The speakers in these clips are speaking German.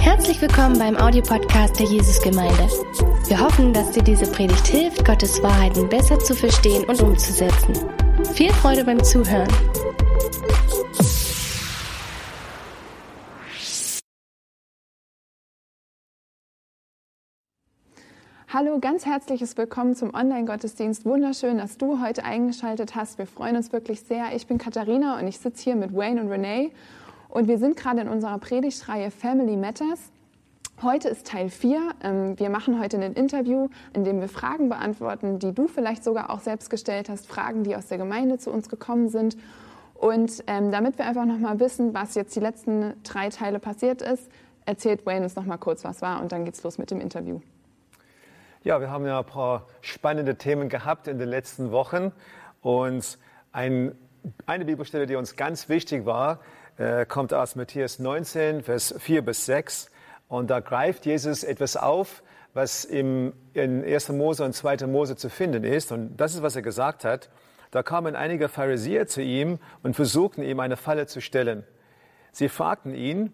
Herzlich willkommen beim Audiopodcast der Jesusgemeinde. Wir hoffen, dass dir diese Predigt hilft, Gottes Wahrheiten besser zu verstehen und umzusetzen. Viel Freude beim Zuhören. Hallo, ganz herzliches Willkommen zum Online-Gottesdienst. Wunderschön, dass du heute eingeschaltet hast. Wir freuen uns wirklich sehr. Ich bin Katharina und ich sitze hier mit Wayne und Renee und wir sind gerade in unserer Predigtreihe Family Matters. Heute ist Teil 4. Ähm, wir machen heute ein Interview, in dem wir Fragen beantworten, die du vielleicht sogar auch selbst gestellt hast, Fragen, die aus der Gemeinde zu uns gekommen sind. Und ähm, damit wir einfach nochmal wissen, was jetzt die letzten drei Teile passiert ist, erzählt Wayne uns nochmal kurz, was war und dann geht's los mit dem Interview. Ja, wir haben ja ein paar spannende Themen gehabt in den letzten Wochen und ein, eine Bibelstelle, die uns ganz wichtig war, äh, kommt aus Matthäus 19, Vers 4 bis 6. Und da greift Jesus etwas auf, was im, in 1. Mose und 2. Mose zu finden ist. Und das ist, was er gesagt hat. Da kamen einige Pharisäer zu ihm und versuchten ihm eine Falle zu stellen. Sie fragten ihn,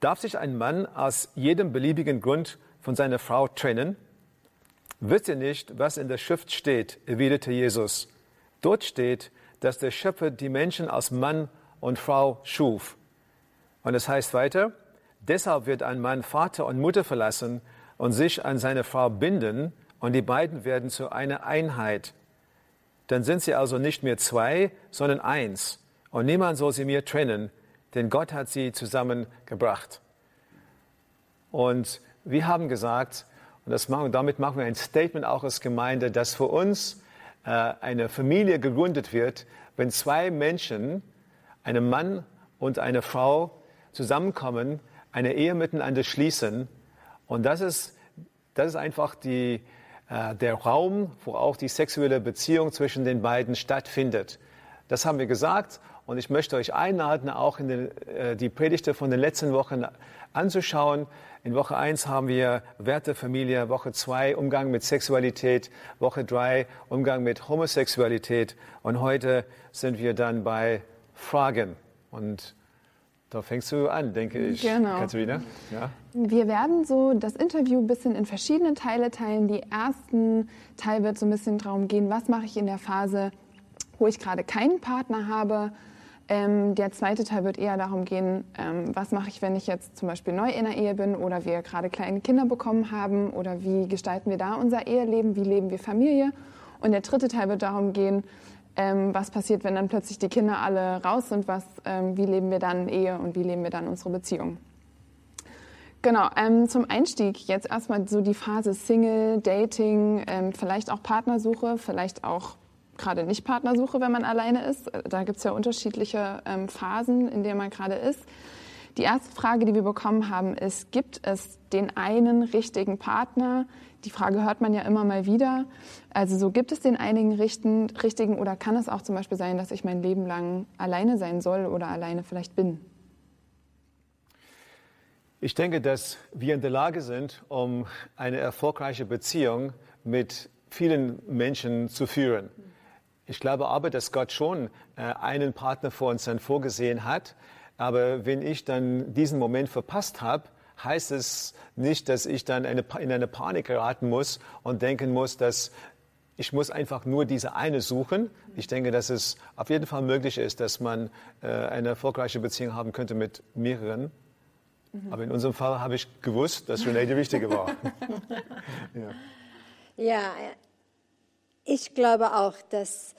darf sich ein Mann aus jedem beliebigen Grund von seiner Frau trennen? Wisst ihr nicht, was in der Schrift steht, erwiderte Jesus. Dort steht, dass der Schöpfer die Menschen aus Mann und Frau schuf. Und es heißt weiter, deshalb wird ein Mann Vater und Mutter verlassen und sich an seine Frau binden, und die beiden werden zu einer Einheit. Dann sind sie also nicht mehr zwei, sondern eins. Und niemand soll sie mir trennen, denn Gott hat sie zusammengebracht. Und wir haben gesagt, und das machen, damit machen wir ein Statement auch als Gemeinde, dass für uns äh, eine Familie gegründet wird, wenn zwei Menschen ein Mann und eine Frau zusammenkommen, eine Ehe miteinander schließen. Und das ist, das ist einfach die, äh, der Raum, wo auch die sexuelle Beziehung zwischen den beiden stattfindet. Das haben wir gesagt und ich möchte euch einladen, auch in den, äh, die Predigte von den letzten Wochen anzuschauen. In Woche 1 haben wir Werte Familie, Woche 2 Umgang mit Sexualität, Woche 3 Umgang mit Homosexualität und heute sind wir dann bei Fragen. Und da fängst du an, denke ich, genau. Katharina. Ja. Wir werden so das Interview ein bisschen in verschiedene Teile teilen. Die ersten Teil wird so ein bisschen darum gehen, was mache ich in der Phase, wo ich gerade keinen Partner habe. Ähm, der zweite Teil wird eher darum gehen, ähm, was mache ich, wenn ich jetzt zum Beispiel neu in der Ehe bin oder wir gerade kleine Kinder bekommen haben oder wie gestalten wir da unser Eheleben, wie leben wir Familie. Und der dritte Teil wird darum gehen, ähm, was passiert, wenn dann plötzlich die Kinder alle raus sind, was, ähm, wie leben wir dann Ehe und wie leben wir dann unsere Beziehung. Genau, ähm, zum Einstieg jetzt erstmal so die Phase Single, Dating, ähm, vielleicht auch Partnersuche, vielleicht auch gerade nicht Partnersuche, wenn man alleine ist. Da gibt es ja unterschiedliche ähm, Phasen, in denen man gerade ist. Die erste Frage, die wir bekommen haben, ist, gibt es den einen richtigen Partner? Die Frage hört man ja immer mal wieder. Also so gibt es den einigen richten, richtigen oder kann es auch zum Beispiel sein, dass ich mein Leben lang alleine sein soll oder alleine vielleicht bin? Ich denke, dass wir in der Lage sind, um eine erfolgreiche Beziehung mit vielen Menschen zu führen. Ich glaube aber, dass Gott schon äh, einen Partner vor uns dann vorgesehen hat. Aber wenn ich dann diesen Moment verpasst habe, heißt es nicht, dass ich dann eine, in eine Panik geraten muss und denken muss, dass ich muss einfach nur diese eine suchen. Ich denke, dass es auf jeden Fall möglich ist, dass man äh, eine erfolgreiche Beziehung haben könnte mit mehreren. Mhm. Aber in unserem Fall habe ich gewusst, dass Renee die Wichtige war. ja. ja, ich glaube auch, dass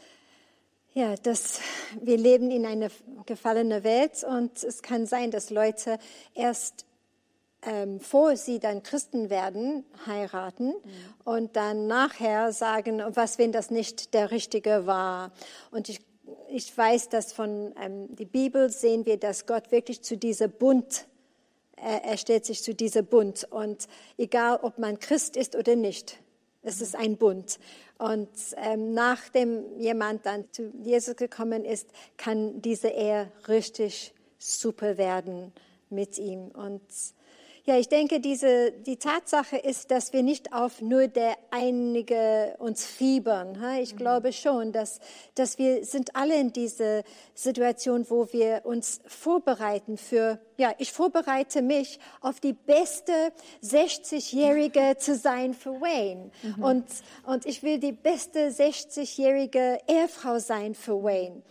ja, dass wir leben in einer gefallenen Welt und es kann sein, dass Leute erst ähm, vor sie dann Christen werden, heiraten mhm. und dann nachher sagen, was, wenn das nicht der Richtige war. Und ich, ich weiß, dass von ähm, der Bibel sehen wir, dass Gott wirklich zu dieser Bund, äh, er stellt sich zu dieser Bund. Und egal, ob man Christ ist oder nicht, es ist ein Bund. Und ähm, nachdem jemand dann zu Jesus gekommen ist, kann diese Ehe richtig super werden mit ihm. Und Ja, ich denke, diese, die Tatsache ist, dass wir nicht auf nur der einige uns fiebern. Ich mhm. glaube schon, dass, dass wir sind alle in dieser Situation, wo wir uns vorbereiten für, ja, ich vorbereite mich auf die beste 60-Jährige zu sein für Wayne. Mhm. Und, und ich will die beste 60-jährige Ehefrau sein für Wayne.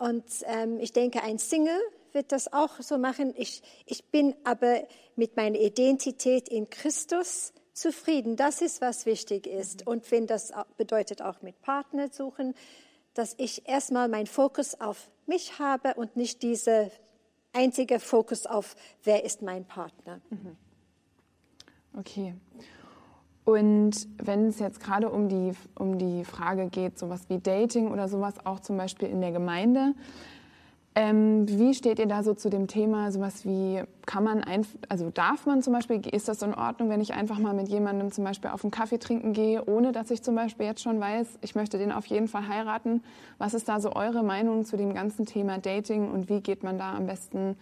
Und ähm, ich denke, ein Single wird das auch so machen. Ich, ich bin aber mit meiner Identität in Christus zufrieden. Das ist, was wichtig ist. Und wenn das bedeutet auch mit Partner suchen, dass ich erstmal meinen Fokus auf mich habe und nicht diese einzige Fokus auf, wer ist mein Partner. Mhm. Okay. Und wenn es jetzt gerade um die, um die Frage geht, sowas wie Dating oder sowas auch zum Beispiel in der Gemeinde, ähm, wie steht ihr da so zu dem Thema, sowas wie, kann man, also darf man zum Beispiel, ist das in Ordnung, wenn ich einfach mal mit jemandem zum Beispiel auf einen Kaffee trinken gehe, ohne dass ich zum Beispiel jetzt schon weiß, ich möchte den auf jeden Fall heiraten? Was ist da so eure Meinung zu dem ganzen Thema Dating und wie geht man da am besten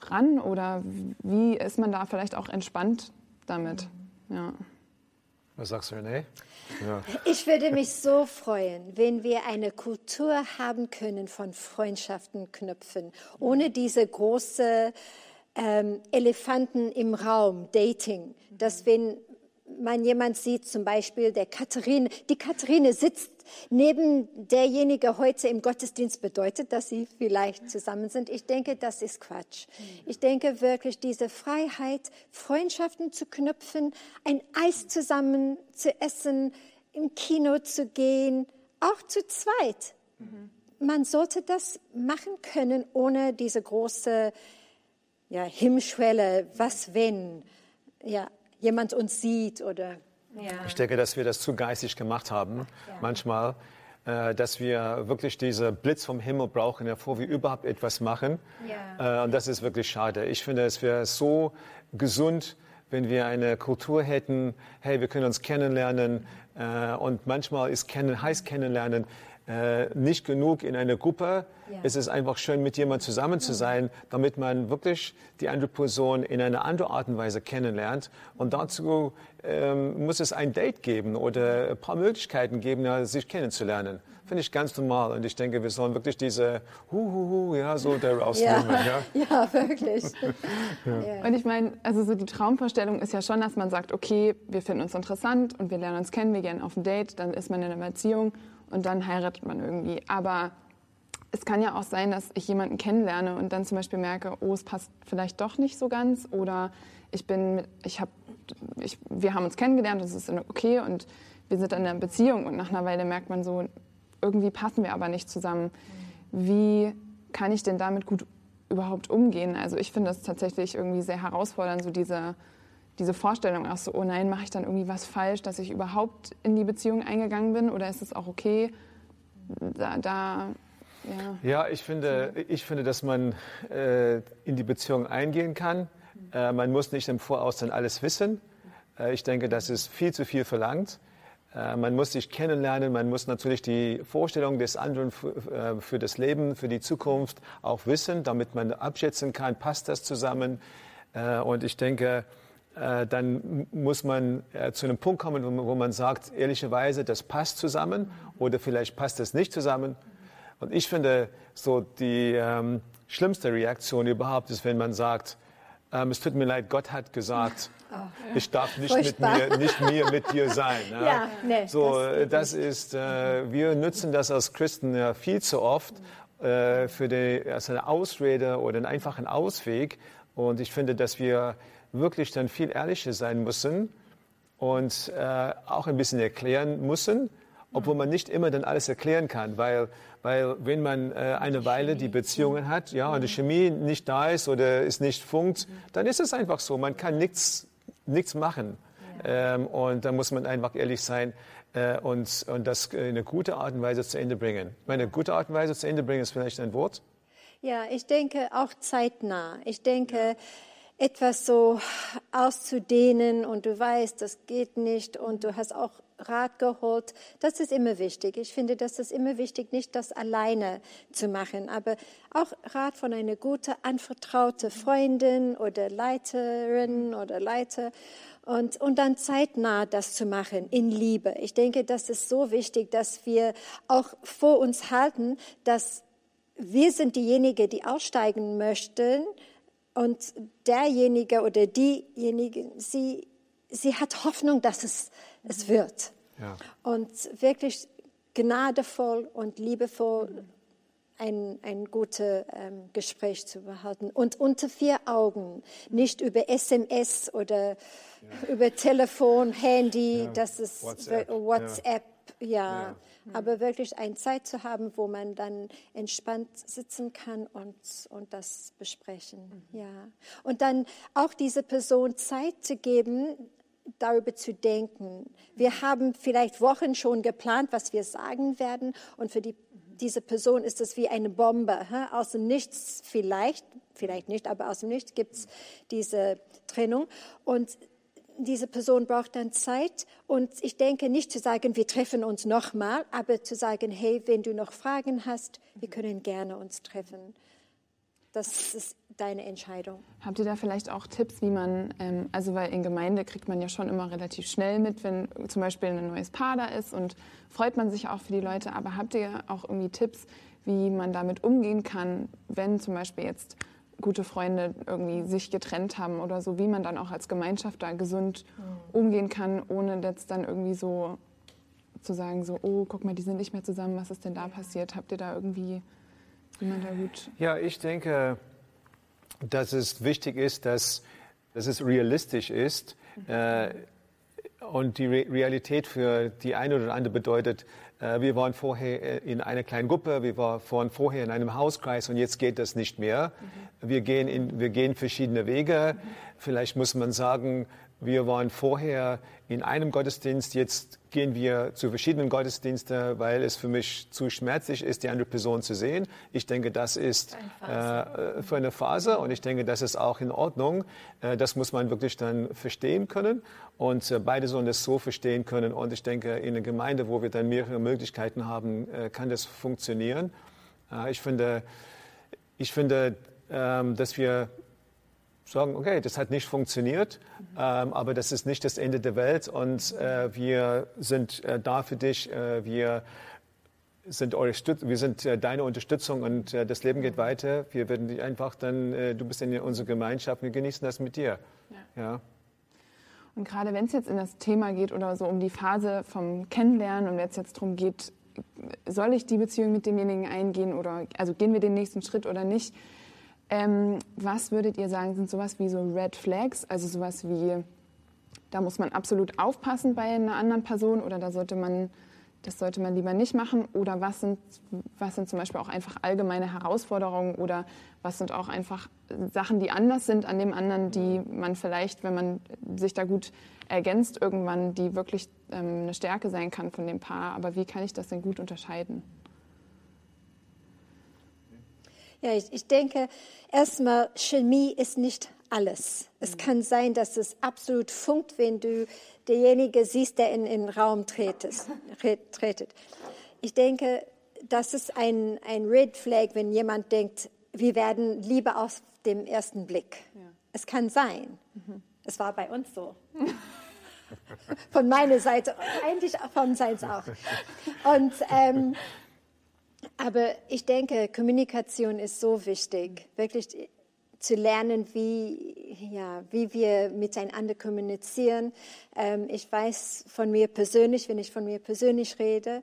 ran oder wie ist man da vielleicht auch entspannt damit? Ja. Was sagst du, René? Ja. Ich würde mich so freuen, wenn wir eine Kultur haben können von Freundschaften knüpfen, ohne diese große ähm, Elefanten im Raum, Dating, dass wenn man jemand sieht, zum Beispiel der Katharine, die Katharine sitzt neben derjenige heute im Gottesdienst, bedeutet, dass sie vielleicht zusammen sind. Ich denke, das ist Quatsch. Ich denke wirklich, diese Freiheit, Freundschaften zu knüpfen, ein Eis zusammen zu essen, im Kino zu gehen, auch zu zweit. Man sollte das machen können, ohne diese große ja, Hemmschwelle, was wenn. Ja, jemand uns sieht oder. Ja. Ich denke, dass wir das zu geistig gemacht haben, ja. manchmal, äh, dass wir wirklich diese Blitz vom Himmel brauchen, bevor wir überhaupt etwas machen. Ja. Äh, und das ist wirklich schade. Ich finde, es wäre so gesund, wenn wir eine Kultur hätten, hey, wir können uns kennenlernen. Äh, und manchmal ist kennen, heißt kennenlernen, äh, nicht genug in einer Gruppe. Ja. Es ist einfach schön, mit jemandem zusammen zu sein, damit man wirklich die andere Person in einer anderen Art und Weise kennenlernt. Und dazu ähm, muss es ein Date geben oder ein paar Möglichkeiten geben, ja, sich kennenzulernen. Finde ich ganz normal. Und ich denke, wir sollen wirklich diese Huhuhu, ja, so daraus ja. nehmen. Ja, ja wirklich. ja. Und ich meine, also so die Traumvorstellung ist ja schon, dass man sagt, okay, wir finden uns interessant und wir lernen uns kennen, wir gehen auf ein Date, dann ist man in einer Beziehung und dann heiratet man irgendwie. Aber es kann ja auch sein, dass ich jemanden kennenlerne und dann zum Beispiel merke, oh, es passt vielleicht doch nicht so ganz oder ich bin, ich habe, ich, wir haben uns kennengelernt, das ist okay und wir sind in einer Beziehung und nach einer Weile merkt man so, irgendwie passen wir aber nicht zusammen. Wie kann ich denn damit gut überhaupt umgehen? Also ich finde das tatsächlich irgendwie sehr herausfordernd, so diese diese Vorstellung auch so, oh nein, mache ich dann irgendwie was falsch, dass ich überhaupt in die Beziehung eingegangen bin oder ist es auch okay, da, da ja. ja. ich finde, ich finde, dass man äh, in die Beziehung eingehen kann. Äh, man muss nicht im Voraus dann alles wissen. Äh, ich denke, das ist viel zu viel verlangt. Äh, man muss sich kennenlernen, man muss natürlich die Vorstellung des anderen äh, für das Leben, für die Zukunft auch wissen, damit man abschätzen kann, passt das zusammen. Äh, und ich denke, dann muss man äh, zu einem Punkt kommen, wo man sagt, ehrlicherweise, das passt zusammen oder vielleicht passt es nicht zusammen. Und ich finde, so die ähm, schlimmste Reaktion überhaupt ist, wenn man sagt, ähm, es tut mir leid, Gott hat gesagt, oh, ich darf nicht mit, mir, nicht mir mit dir sein. Ja? ja nee, so, das, das ist, äh, wir nutzen das als Christen ja viel zu oft äh, für die, als eine Ausrede oder einen einfachen Ausweg. Und ich finde, dass wir wirklich dann viel ehrlicher sein müssen und äh, auch ein bisschen erklären müssen, obwohl man nicht immer dann alles erklären kann, weil, weil wenn man äh, eine Weile die Beziehungen hat, ja, und die Chemie nicht da ist oder es nicht funkt, dann ist es einfach so. Man kann nichts, nichts machen. Ähm, und da muss man einfach ehrlich sein äh, und, und das in eine gute Art und Weise zu Ende bringen. Meine gute Art und Weise zu Ende bringen ist vielleicht ein Wort. Ja, ich denke auch zeitnah. Ich denke, etwas so auszudehnen und du weißt, das geht nicht und du hast auch Rat geholt. Das ist immer wichtig. Ich finde, das ist immer wichtig, nicht das alleine zu machen, aber auch Rat von einer guten, anvertrauten Freundin oder Leiterin oder Leiter. Und, und dann zeitnah das zu machen in Liebe. Ich denke, das ist so wichtig, dass wir auch vor uns halten, dass wir sind diejenigen, die aussteigen möchten und derjenige oder diejenige, sie, sie hat Hoffnung, dass es, es wird. Ja. Und wirklich gnadevoll und liebevoll ein, ein gutes ähm, Gespräch zu behalten. Und unter vier Augen, nicht über SMS oder ja. über Telefon, Handy, ja. das ist WhatsApp, WhatsApp ja. Aber wirklich eine Zeit zu haben, wo man dann entspannt sitzen kann und, und das besprechen. Mhm. Ja. Und dann auch diese Person Zeit zu geben, darüber zu denken. Wir haben vielleicht Wochen schon geplant, was wir sagen werden. Und für die diese Person ist es wie eine Bombe. He? Aus dem Nichts vielleicht, vielleicht nicht, aber aus dem Nichts gibt es diese Trennung. Und diese Person braucht dann Zeit. Und ich denke nicht zu sagen, wir treffen uns nochmal, aber zu sagen, hey, wenn du noch Fragen hast, wir können gerne uns treffen. Das ist deine Entscheidung. Habt ihr da vielleicht auch Tipps, wie man, ähm, also weil in Gemeinde kriegt man ja schon immer relativ schnell mit, wenn zum Beispiel ein neues Paar da ist und freut man sich auch für die Leute, aber habt ihr auch irgendwie Tipps, wie man damit umgehen kann, wenn zum Beispiel jetzt gute Freunde irgendwie sich getrennt haben oder so, wie man dann auch als Gemeinschaft da gesund mhm. umgehen kann, ohne jetzt dann irgendwie so zu sagen, so, oh, guck mal, die sind nicht mehr zusammen, was ist denn da passiert? Habt ihr da irgendwie, wie man da gut... Ja, ich denke, dass es wichtig ist, dass, dass es realistisch ist. Mhm. Äh, und die Re Realität für die eine oder andere bedeutet, wir waren vorher äh, in einer kleinen Gruppe, wir waren vorher in einem Hauskreis und jetzt geht das nicht mehr. Mhm. Wir, gehen in, wir gehen verschiedene Wege. Mhm. Vielleicht muss man sagen, wir waren vorher in einem Gottesdienst, jetzt gehen wir zu verschiedenen Gottesdiensten, weil es für mich zu schmerzlich ist, die andere Person zu sehen. Ich denke, das ist äh, für eine Phase und ich denke, das ist auch in Ordnung. Äh, das muss man wirklich dann verstehen können und äh, beide sollen das so verstehen können. Und ich denke, in einer Gemeinde, wo wir dann mehrere Möglichkeiten haben, äh, kann das funktionieren. Äh, ich finde, ich finde, ähm, dass wir sagen, okay, das hat nicht funktioniert, ähm, aber das ist nicht das Ende der Welt und äh, wir sind äh, da für dich. Äh, wir sind, eure wir sind äh, deine Unterstützung und äh, das Leben geht weiter. Wir werden dich einfach dann, äh, du bist in unserer Gemeinschaft, wir genießen das mit dir. Ja. ja. Und gerade wenn es jetzt in das Thema geht oder so um die Phase vom Kennenlernen und wenn es jetzt darum geht, soll ich die Beziehung mit demjenigen eingehen oder also gehen wir den nächsten Schritt oder nicht, ähm, was würdet ihr sagen, sind sowas wie so Red Flags, also sowas wie, da muss man absolut aufpassen bei einer anderen Person oder da sollte man, das sollte man lieber nicht machen? Oder was sind, was sind zum Beispiel auch einfach allgemeine Herausforderungen oder was sind auch einfach Sachen, die anders sind an dem anderen, die man vielleicht, wenn man sich da gut ergänzt, irgendwann, die wirklich ähm, eine Stärke sein kann von dem Paar. Aber wie kann ich das denn gut unterscheiden? Ja, ich, ich denke, erstmal, Chemie ist nicht alles. Es mhm. kann sein, dass es absolut funkt, wenn du derjenige siehst, der in den Raum tretet. tretet. Ich denke, das ist ein, ein Red Flag, wenn jemand denkt, wir werden lieber aus dem ersten Blick. Ja. Es kann sein. Mhm. Es war bei uns so. von meiner Seite, eigentlich von seins auch. Und ähm, aber ich denke, Kommunikation ist so wichtig, wirklich zu lernen, wie, ja, wie wir miteinander kommunizieren. Ähm, ich weiß von mir persönlich, wenn ich von mir persönlich rede,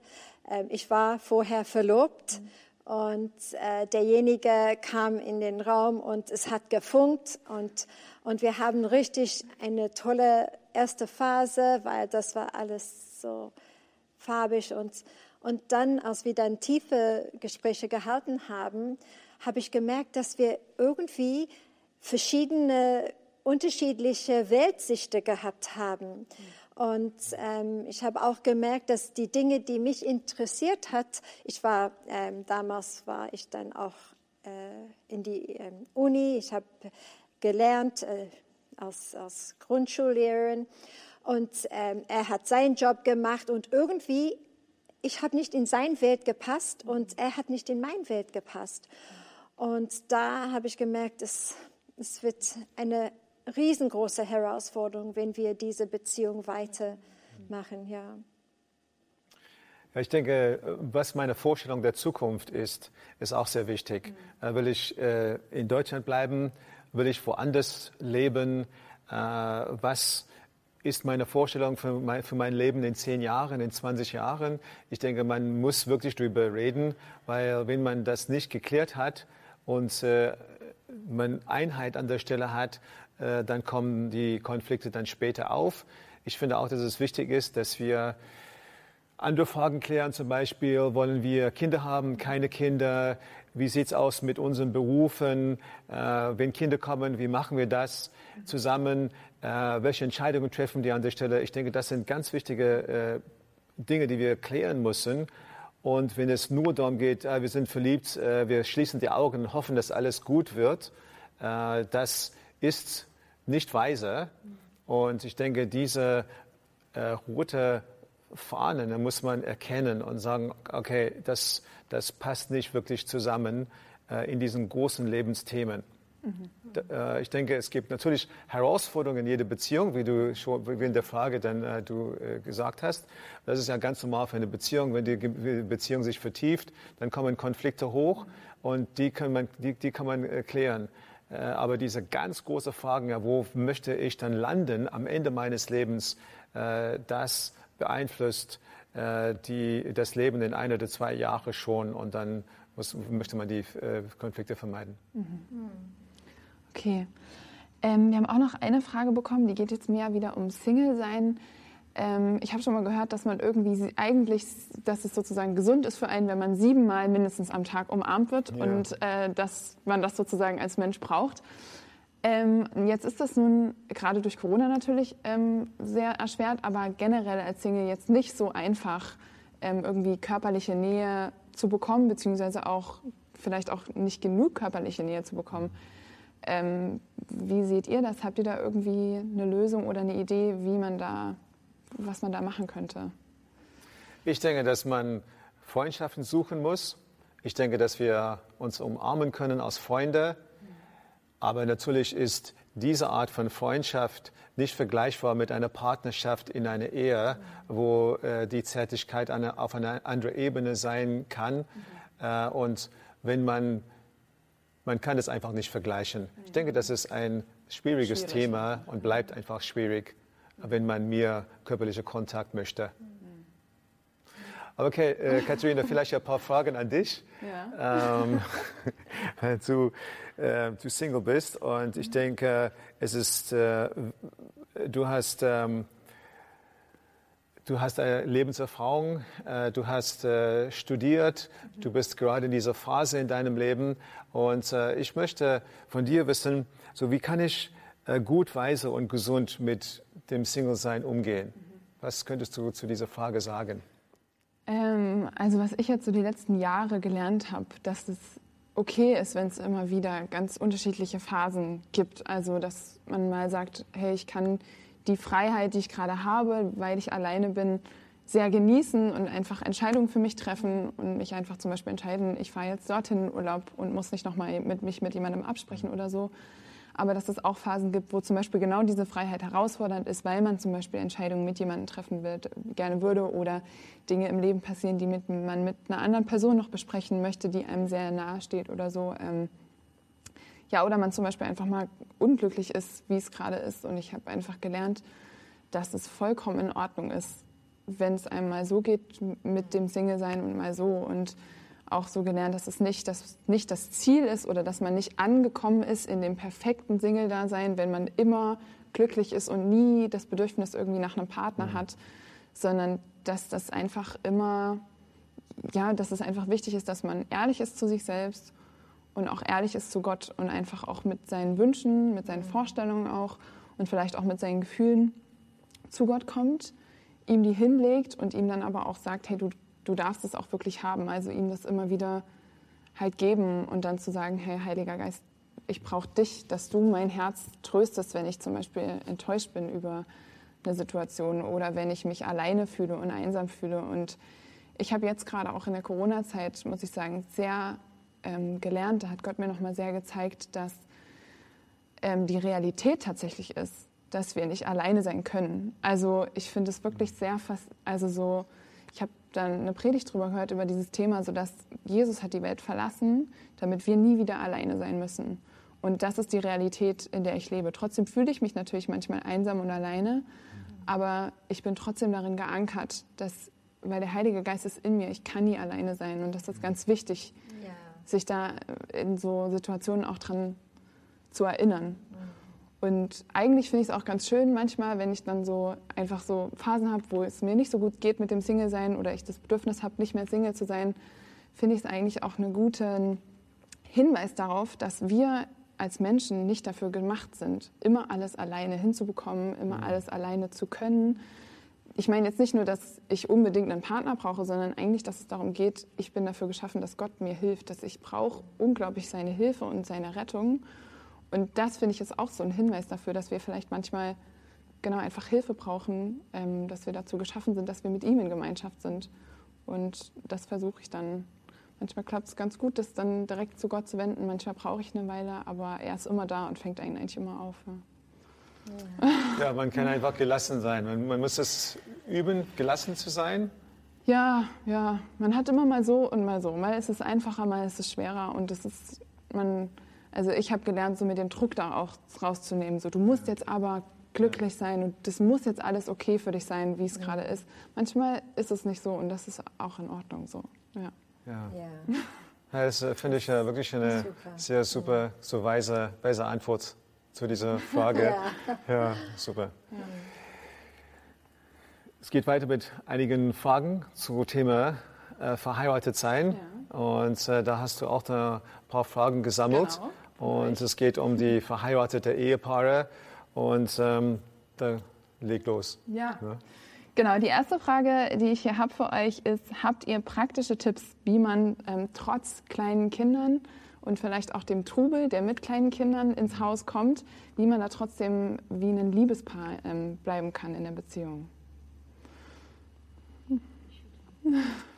ähm, ich war vorher verlobt mhm. und äh, derjenige kam in den Raum und es hat gefunkt und, und wir haben richtig eine tolle erste Phase, weil das war alles so farbig und und dann, als wir dann tiefe Gespräche gehalten haben, habe ich gemerkt, dass wir irgendwie verschiedene unterschiedliche Weltsichten gehabt haben. Und ähm, ich habe auch gemerkt, dass die Dinge, die mich interessiert hat, ich war ähm, damals war ich dann auch äh, in die ähm, Uni, ich habe gelernt äh, als, als Grundschullehrerin und ähm, er hat seinen Job gemacht und irgendwie, ich habe nicht in sein Welt gepasst und er hat nicht in mein Welt gepasst. Und da habe ich gemerkt, es, es wird eine riesengroße Herausforderung, wenn wir diese Beziehung weitermachen. Ja. Ja, ich denke, was meine Vorstellung der Zukunft ist, ist auch sehr wichtig. Mhm. Will ich äh, in Deutschland bleiben? Will ich woanders leben? Äh, was ist meine Vorstellung für mein, für mein Leben in zehn Jahren, in 20 Jahren? Ich denke, man muss wirklich darüber reden, weil wenn man das nicht geklärt hat und äh, man Einheit an der Stelle hat, äh, dann kommen die Konflikte dann später auf. Ich finde auch, dass es wichtig ist, dass wir andere Fragen klären, zum Beispiel, wollen wir Kinder haben, keine Kinder? Wie sieht es aus mit unseren Berufen? Äh, wenn Kinder kommen, wie machen wir das zusammen? Äh, welche Entscheidungen treffen wir an der Stelle? Ich denke, das sind ganz wichtige äh, Dinge, die wir klären müssen. Und wenn es nur darum geht, äh, wir sind verliebt, äh, wir schließen die Augen und hoffen, dass alles gut wird, äh, das ist nicht weise. Und ich denke, diese rote Fahnen, da muss man erkennen und sagen, okay, das, das passt nicht wirklich zusammen äh, in diesen großen Lebensthemen. Mhm. Da, äh, ich denke, es gibt natürlich Herausforderungen in jeder Beziehung, wie du schon wie in der Frage dann äh, du äh, gesagt hast. Das ist ja ganz normal für eine Beziehung. Wenn die Beziehung sich vertieft, dann kommen Konflikte hoch und die kann man, die, die kann man äh, klären. Äh, aber diese ganz große Fragen, ja, wo möchte ich dann landen am Ende meines Lebens, das beeinflusst äh, die, das Leben in ein oder zwei Jahre schon und dann muss, möchte man die äh, Konflikte vermeiden. Mhm. Okay. Ähm, wir haben auch noch eine Frage bekommen, die geht jetzt mehr wieder um Single-Sein. Ähm, ich habe schon mal gehört, dass man irgendwie eigentlich, dass es sozusagen gesund ist für einen, wenn man siebenmal mindestens am Tag umarmt wird ja. und äh, dass man das sozusagen als Mensch braucht. Ähm, jetzt ist das nun gerade durch Corona natürlich ähm, sehr erschwert, aber generell als Single jetzt nicht so einfach, ähm, irgendwie körperliche Nähe zu bekommen, beziehungsweise auch vielleicht auch nicht genug körperliche Nähe zu bekommen. Ähm, wie seht ihr das? Habt ihr da irgendwie eine Lösung oder eine Idee, wie man da, was man da machen könnte? Ich denke, dass man Freundschaften suchen muss. Ich denke, dass wir uns umarmen können als Freunde aber natürlich ist diese Art von Freundschaft nicht vergleichbar mit einer Partnerschaft in einer Ehe, wo äh, die Zärtlichkeit eine, auf einer anderen Ebene sein kann. Mhm. Äh, und wenn man, man kann es einfach nicht vergleichen. Ich denke, das ist ein schwieriges Schwierig. Thema und bleibt einfach schwierig, wenn man mehr körperlichen Kontakt möchte. Okay, äh, Katharina, vielleicht ein paar Fragen an dich. Ja. Ähm, zu, äh, du Single bist. Und ich denke, es ist, äh, du hast, ähm, du hast eine Lebenserfahrung, äh, du hast äh, studiert, du bist gerade in dieser Phase in deinem Leben. Und äh, ich möchte von dir wissen, so wie kann ich äh, gut, weise und gesund mit dem Single-Sein umgehen? Was könntest du zu dieser Frage sagen? Ähm, also was ich jetzt so die letzten Jahre gelernt habe, dass es okay ist, wenn es immer wieder ganz unterschiedliche Phasen gibt. Also, dass man mal sagt, hey, ich kann die Freiheit, die ich gerade habe, weil ich alleine bin, sehr genießen und einfach Entscheidungen für mich treffen und mich einfach zum Beispiel entscheiden, ich fahre jetzt dorthin in Urlaub und muss nicht nochmal mit mich mit jemandem absprechen oder so aber dass es auch Phasen gibt, wo zum Beispiel genau diese Freiheit herausfordernd ist, weil man zum Beispiel Entscheidungen mit jemandem treffen wird, gerne würde oder Dinge im Leben passieren, die mit, man mit einer anderen Person noch besprechen möchte, die einem sehr nahe steht oder so. Ähm, ja, oder man zum Beispiel einfach mal unglücklich ist, wie es gerade ist. Und ich habe einfach gelernt, dass es vollkommen in Ordnung ist, wenn es einem mal so geht mit dem Single-Sein und mal so. Und auch so gelernt, dass es nicht das, nicht das Ziel ist oder dass man nicht angekommen ist in dem perfekten Single-Dasein, wenn man immer glücklich ist und nie das Bedürfnis irgendwie nach einem Partner mhm. hat, sondern dass das einfach immer, ja, dass es einfach wichtig ist, dass man ehrlich ist zu sich selbst und auch ehrlich ist zu Gott und einfach auch mit seinen Wünschen, mit seinen mhm. Vorstellungen auch und vielleicht auch mit seinen Gefühlen zu Gott kommt, ihm die hinlegt und ihm dann aber auch sagt, hey, du du darfst es auch wirklich haben. Also ihm das immer wieder halt geben und dann zu sagen, hey, Heiliger Geist, ich brauche dich, dass du mein Herz tröstest, wenn ich zum Beispiel enttäuscht bin über eine Situation oder wenn ich mich alleine fühle und einsam fühle. Und ich habe jetzt gerade auch in der Corona-Zeit, muss ich sagen, sehr ähm, gelernt. Da hat Gott mir nochmal sehr gezeigt, dass ähm, die Realität tatsächlich ist, dass wir nicht alleine sein können. Also ich finde es wirklich sehr fast, also so, ich habe dann eine Predigt drüber gehört über dieses Thema, so dass Jesus hat die Welt verlassen, damit wir nie wieder alleine sein müssen. Und das ist die Realität, in der ich lebe. Trotzdem fühle ich mich natürlich manchmal einsam und alleine, aber ich bin trotzdem darin geankert, dass, weil der Heilige Geist ist in mir, ich kann nie alleine sein. Und das ist ganz wichtig, ja. sich da in so Situationen auch dran zu erinnern. Und eigentlich finde ich es auch ganz schön manchmal, wenn ich dann so einfach so Phasen habe, wo es mir nicht so gut geht mit dem Single-Sein oder ich das Bedürfnis habe, nicht mehr Single zu sein, finde ich es eigentlich auch einen guten Hinweis darauf, dass wir als Menschen nicht dafür gemacht sind, immer alles alleine hinzubekommen, immer mhm. alles alleine zu können. Ich meine jetzt nicht nur, dass ich unbedingt einen Partner brauche, sondern eigentlich, dass es darum geht, ich bin dafür geschaffen, dass Gott mir hilft, dass ich brauche unglaublich seine Hilfe und seine Rettung. Und das finde ich ist auch so ein Hinweis dafür, dass wir vielleicht manchmal genau einfach Hilfe brauchen, ähm, dass wir dazu geschaffen sind, dass wir mit ihm in Gemeinschaft sind. Und das versuche ich dann Manchmal klappt es ganz gut, das dann direkt zu Gott zu wenden. Manchmal brauche ich eine Weile, aber er ist immer da und fängt einen eigentlich immer auf. Ja, ja man kann einfach gelassen sein. Man, man muss es üben, gelassen zu sein. Ja, ja. Man hat immer mal so und mal so. Mal ist es einfacher, mal ist es schwerer. Und es ist, man, also ich habe gelernt, so mit dem Druck da auch rauszunehmen. So, du musst jetzt aber glücklich sein und das muss jetzt alles okay für dich sein, wie es gerade ist. Manchmal ist es nicht so und das ist auch in Ordnung so. Ja. Ja. ja. Das äh, finde ich ja wirklich eine super. sehr super, so weise, weise Antwort zu dieser Frage. ja. ja, super. Ja. Es geht weiter mit einigen Fragen zum Thema äh, verheiratet sein. Ja. Und äh, da hast du auch ein paar Fragen gesammelt. Genau. Und es geht um die verheiratete Ehepaare. Und ähm, da leg los. Ja. ja. Genau, die erste Frage, die ich hier habe für euch, ist, habt ihr praktische Tipps, wie man ähm, trotz kleinen Kindern und vielleicht auch dem Trubel, der mit kleinen Kindern ins Haus kommt, wie man da trotzdem wie ein Liebespaar ähm, bleiben kann in der Beziehung?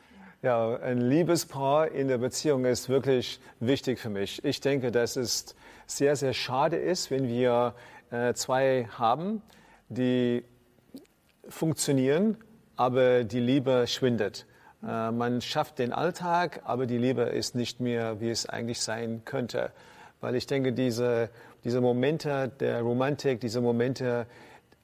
Ja, ein Liebespaar in der Beziehung ist wirklich wichtig für mich. Ich denke, dass es sehr, sehr schade ist, wenn wir äh, zwei haben, die funktionieren, aber die Liebe schwindet. Äh, man schafft den Alltag, aber die Liebe ist nicht mehr, wie es eigentlich sein könnte. Weil ich denke, diese, diese Momente der Romantik, diese Momente,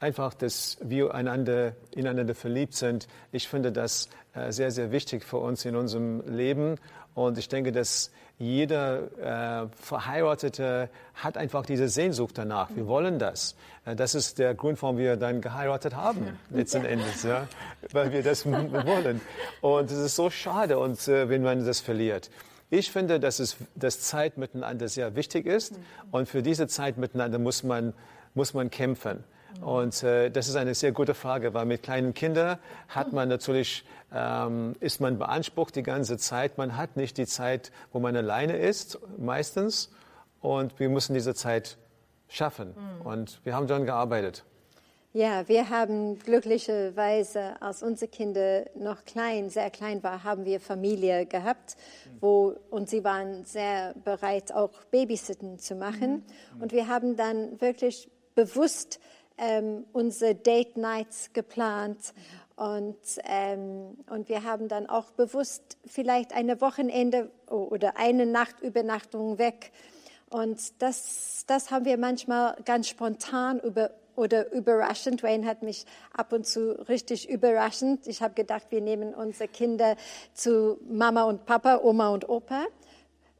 einfach, dass wir einander, ineinander verliebt sind, ich finde das äh, sehr, sehr wichtig für uns in unserem Leben. Und ich denke, dass jeder äh, Verheiratete hat einfach diese Sehnsucht danach. Wir wollen das. Äh, das ist der Grund, warum wir dann geheiratet haben, letzten Endes, ja? weil wir das wollen. Und es ist so schade, und, äh, wenn man das verliert. Ich finde, dass, es, dass Zeit miteinander sehr wichtig ist. Und für diese Zeit miteinander muss man, muss man kämpfen. Und äh, das ist eine sehr gute Frage, weil mit kleinen Kindern hat man natürlich, ähm, ist man beansprucht die ganze Zeit. Man hat nicht die Zeit, wo man alleine ist, meistens. Und wir müssen diese Zeit schaffen. Mhm. Und wir haben daran gearbeitet. Ja, wir haben glücklicherweise, als unsere Kinder noch klein, sehr klein waren, haben wir Familie gehabt, wo, und sie waren sehr bereit, auch Babysitten zu machen. Mhm. Und wir haben dann wirklich bewusst ähm, unsere Date Nights geplant. Und, ähm, und wir haben dann auch bewusst vielleicht eine Wochenende oder eine Nachtübernachtung weg. Und das, das haben wir manchmal ganz spontan über, oder überraschend. Wayne hat mich ab und zu richtig überraschend. Ich habe gedacht, wir nehmen unsere Kinder zu Mama und Papa, Oma und Opa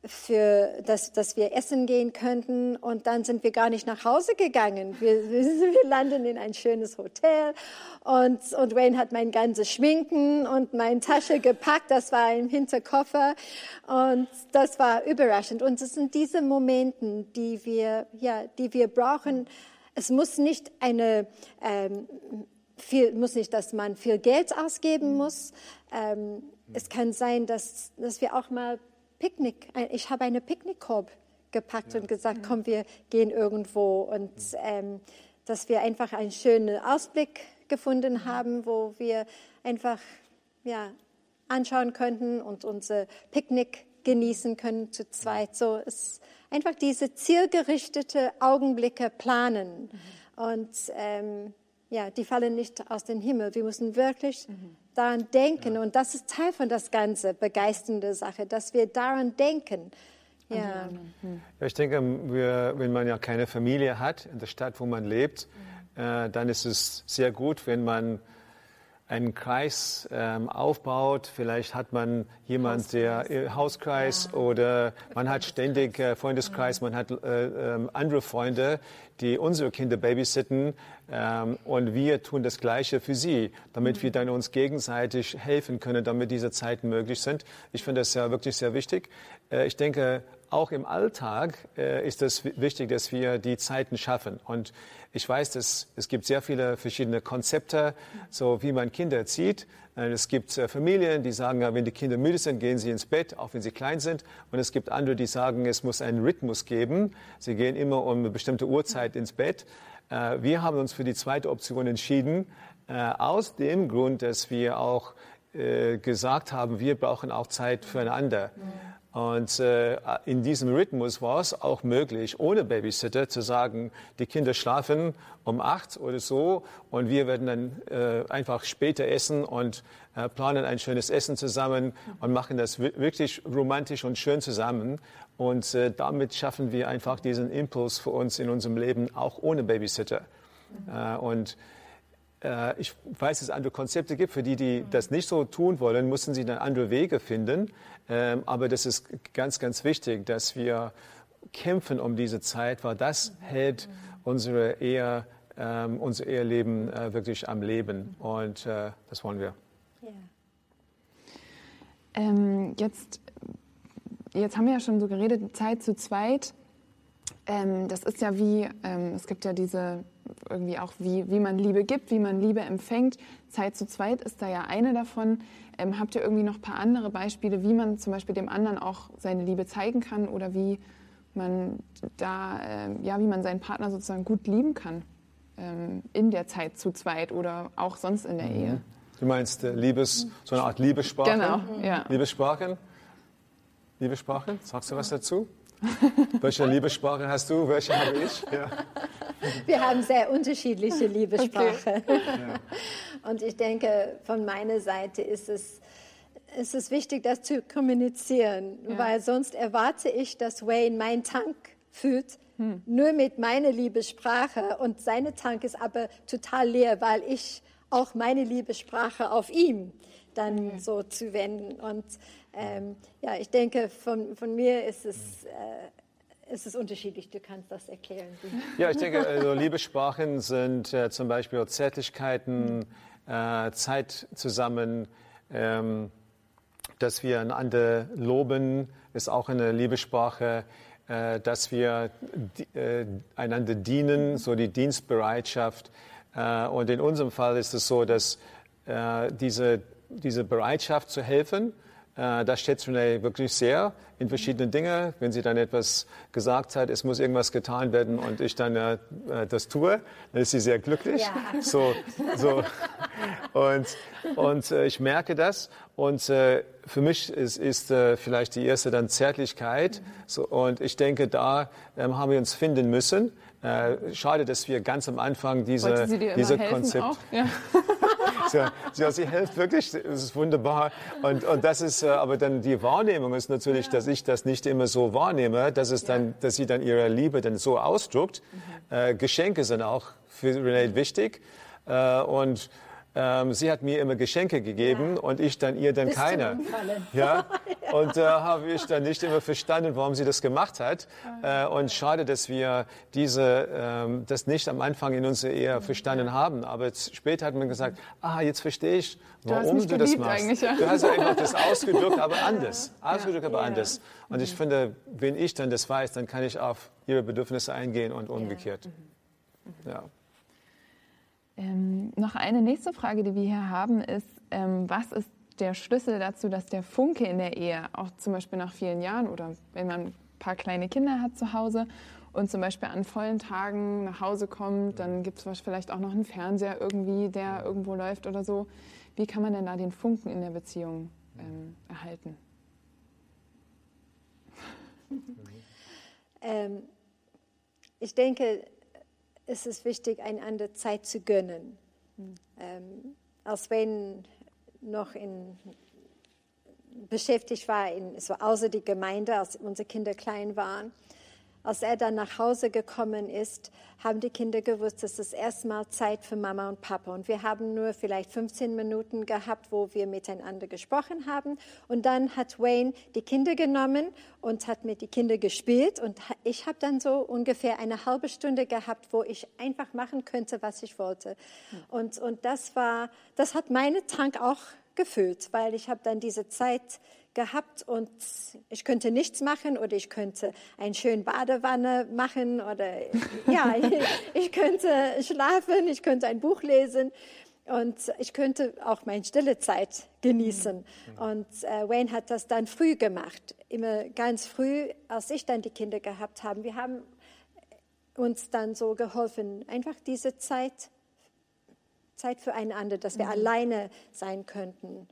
für, dass, dass wir essen gehen könnten. Und dann sind wir gar nicht nach Hause gegangen. Wir, wir landen in ein schönes Hotel. Und, und Wayne hat mein ganzes Schminken und meine Tasche gepackt. Das war im Hinterkoffer. Und das war überraschend. Und es sind diese Momente, die wir, ja, die wir brauchen. Es muss nicht eine, ähm, viel, muss nicht, dass man viel Geld ausgeben muss. Ähm, es kann sein, dass, dass wir auch mal Picknick, ich habe eine Picknickkorb gepackt ja. und gesagt, komm, wir gehen irgendwo. Und ähm, dass wir einfach einen schönen Ausblick gefunden haben, wo wir einfach ja, anschauen könnten und unser Picknick genießen können zu zweit. So ist einfach diese zielgerichtete Augenblicke planen. Mhm. Und ähm, ja, die fallen nicht aus dem Himmel. Wir müssen wirklich mhm. daran denken. Ja. Und das ist Teil von das Ganze, begeisternde Sache, dass wir daran denken. Ja. Mhm. ja ich denke, wir, wenn man ja keine Familie hat in der Stadt, wo man lebt, mhm. äh, dann ist es sehr gut, wenn man einen Kreis ähm, aufbaut. Vielleicht hat man jemand, der äh, Hauskreis ja. oder man hat ständig äh, Freundeskreis, man hat äh, äh, andere Freunde, die unsere Kinder babysitten ähm, und wir tun das Gleiche für sie, damit wir dann uns gegenseitig helfen können, damit diese Zeiten möglich sind. Ich finde das ja wirklich sehr wichtig. Äh, ich denke, auch im Alltag äh, ist es wichtig, dass wir die Zeiten schaffen. Und ich weiß, dass es gibt sehr viele verschiedene Konzepte, so wie man Kinder erzieht. Äh, es gibt äh, Familien, die sagen, wenn die Kinder müde sind, gehen sie ins Bett, auch wenn sie klein sind. Und es gibt andere, die sagen, es muss einen Rhythmus geben. Sie gehen immer um eine bestimmte Uhrzeit ins Bett. Äh, wir haben uns für die zweite Option entschieden, aus dem Grund, dass wir auch gesagt haben, wir brauchen auch Zeit füreinander. Und äh, in diesem Rhythmus war es auch möglich, ohne Babysitter zu sagen, die Kinder schlafen um acht oder so und wir werden dann äh, einfach später essen und äh, planen ein schönes Essen zusammen und machen das wirklich romantisch und schön zusammen. Und äh, damit schaffen wir einfach diesen Impuls für uns in unserem Leben auch ohne Babysitter. Äh, und äh, ich weiß, dass es andere Konzepte gibt. Für die, die das nicht so tun wollen, müssen sie dann andere Wege finden. Ähm, aber das ist ganz, ganz wichtig, dass wir kämpfen um diese Zeit, weil das hält unsere Ehe, ähm, unser Eheleben äh, wirklich am Leben. Und äh, das wollen wir. Ja. Ähm, jetzt, jetzt haben wir ja schon so geredet, Zeit zu zweit. Ähm, das ist ja wie, ähm, es gibt ja diese irgendwie auch, wie, wie man Liebe gibt, wie man Liebe empfängt. Zeit zu zweit ist da ja eine davon. Ähm, habt ihr irgendwie noch ein paar andere Beispiele, wie man zum Beispiel dem anderen auch seine Liebe zeigen kann oder wie man da, äh, ja, wie man seinen Partner sozusagen gut lieben kann ähm, in der Zeit zu zweit oder auch sonst in der mhm. Ehe? Du meinst äh, Liebes, so eine Art Liebessprache? Genau, ja. Liebessprachen? Liebessprachen? Sagst du was dazu? Welche Liebessprache hast du? Welche habe ich? Ja. Wir haben sehr unterschiedliche Liebessprache. Okay. Und ich denke, von meiner Seite ist es, ist es wichtig, das zu kommunizieren, ja. weil sonst erwarte ich, dass Wayne meinen Tank füllt, hm. nur mit meiner Liebessprache und seine Tank ist aber total leer, weil ich auch meine Liebessprache auf ihm dann okay. so zu wenden. Und ähm, ja, ich denke, von, von mir ist es, äh, ist es unterschiedlich. Du kannst das erklären. Ja, ich denke, also Liebessprachen sind äh, zum Beispiel Zärtlichkeiten, äh, Zeit zusammen, ähm, dass wir einander loben, ist auch eine Liebessprache. Äh, dass wir äh, einander dienen, so die Dienstbereitschaft. Äh, und in unserem Fall ist es so, dass diese, diese Bereitschaft zu helfen, äh, da schätzt Renee wirklich sehr in verschiedenen Dingen. Wenn sie dann etwas gesagt hat, es muss irgendwas getan werden und ich dann äh, das tue, dann ist sie sehr glücklich. Ja. So, so. Und, und äh, ich merke das. Und äh, für mich ist, ist äh, vielleicht die erste dann Zärtlichkeit. So, und ich denke, da ähm, haben wir uns finden müssen. Äh, schade, dass wir ganz am Anfang diese, diese Konzept. Ja. Ja, ja, sie hilft wirklich, das ist wunderbar. Und, und das ist, äh, aber dann die Wahrnehmung ist natürlich, dass ich das nicht immer so wahrnehme, dass es dann, dass sie dann ihre Liebe dann so ausdruckt. Mhm. Äh, Geschenke sind auch für Renate wichtig. Äh, und ähm, sie hat mir immer Geschenke gegeben ja. und ich dann ihr dann Bist keine. Ja? Und da äh, habe ich dann nicht immer verstanden, warum sie das gemacht hat. Äh, und schade, dass wir diese, ähm, das nicht am Anfang in unserer Ehe verstanden haben. Aber jetzt, später hat man gesagt, ah, jetzt verstehe ich, warum du, du das machst. Ja. Du hast einfach das ausgedrückt, aber anders. Ausgedrückt, aber anders. Und ich finde, wenn ich dann das weiß, dann kann ich auf ihre Bedürfnisse eingehen und umgekehrt. Ja. Ähm, noch eine nächste Frage, die wir hier haben, ist, ähm, was ist der Schlüssel dazu, dass der Funke in der Ehe, auch zum Beispiel nach vielen Jahren oder wenn man ein paar kleine Kinder hat zu Hause und zum Beispiel an vollen Tagen nach Hause kommt, dann gibt es vielleicht auch noch einen Fernseher irgendwie, der irgendwo läuft oder so. Wie kann man denn da den Funken in der Beziehung ähm, erhalten? Ähm, ich denke, es ist wichtig, einander Zeit zu gönnen. Mhm. Ähm, als wenn noch in, beschäftigt war, in, so außer die Gemeinde, als unsere Kinder klein waren, als er dann nach Hause gekommen ist, haben die Kinder gewusst, es ist erstmal Zeit für Mama und Papa. Und wir haben nur vielleicht 15 Minuten gehabt, wo wir miteinander gesprochen haben. Und dann hat Wayne die Kinder genommen und hat mit den Kindern gespielt. Und ich habe dann so ungefähr eine halbe Stunde gehabt, wo ich einfach machen könnte, was ich wollte. Und, und das war, das hat meine Tank auch gefüllt, weil ich habe dann diese Zeit gehabt und ich könnte nichts machen oder ich könnte eine schöne Badewanne machen oder ja, ich, könnte schlafen, ich könnte ein Buch lesen und ich könnte auch meine stille Zeit genießen. Mhm. Und äh, Wayne hat das dann früh gemacht, immer ganz früh, als ich dann die Kinder gehabt habe. Wir haben uns dann so geholfen, einfach diese Zeit, Zeit füreinander, dass wir mhm. alleine sein könnten.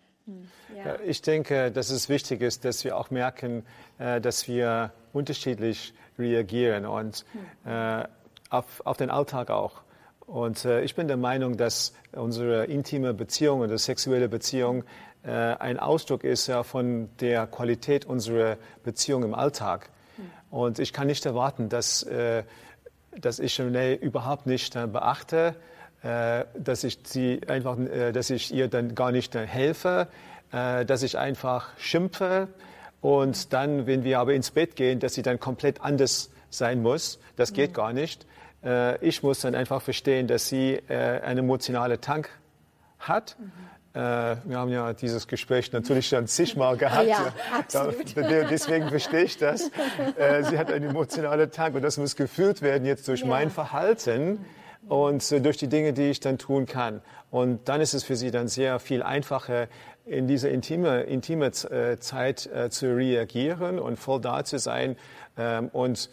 Ja. Ich denke, dass es wichtig ist, dass wir auch merken, äh, dass wir unterschiedlich reagieren und äh, auf, auf den Alltag auch. Und äh, ich bin der Meinung, dass unsere intime Beziehung oder sexuelle Beziehung ein Ausdruck ist ja von der Qualität unserer Beziehung im Alltag. Und ich kann nicht erwarten, dass, dass ich überhaupt nicht beachte, äh, dass ich sie einfach, äh, dass ich ihr dann gar nicht helfe, äh, dass ich einfach schimpfe und dann, wenn wir aber ins Bett gehen, dass sie dann komplett anders sein muss. Das geht mhm. gar nicht. Ich muss dann einfach verstehen, dass sie einen emotionalen Tank hat. Mhm. Wir haben ja dieses Gespräch natürlich schon zigmal gehabt. Ja, absolut. Deswegen verstehe ich das. Sie hat einen emotionalen Tank und das muss gefühlt werden jetzt durch ja. mein Verhalten und äh, durch die Dinge, die ich dann tun kann. Und dann ist es für sie dann sehr viel einfacher, in dieser intime, intime äh, Zeit äh, zu reagieren und voll da zu sein. Ähm, und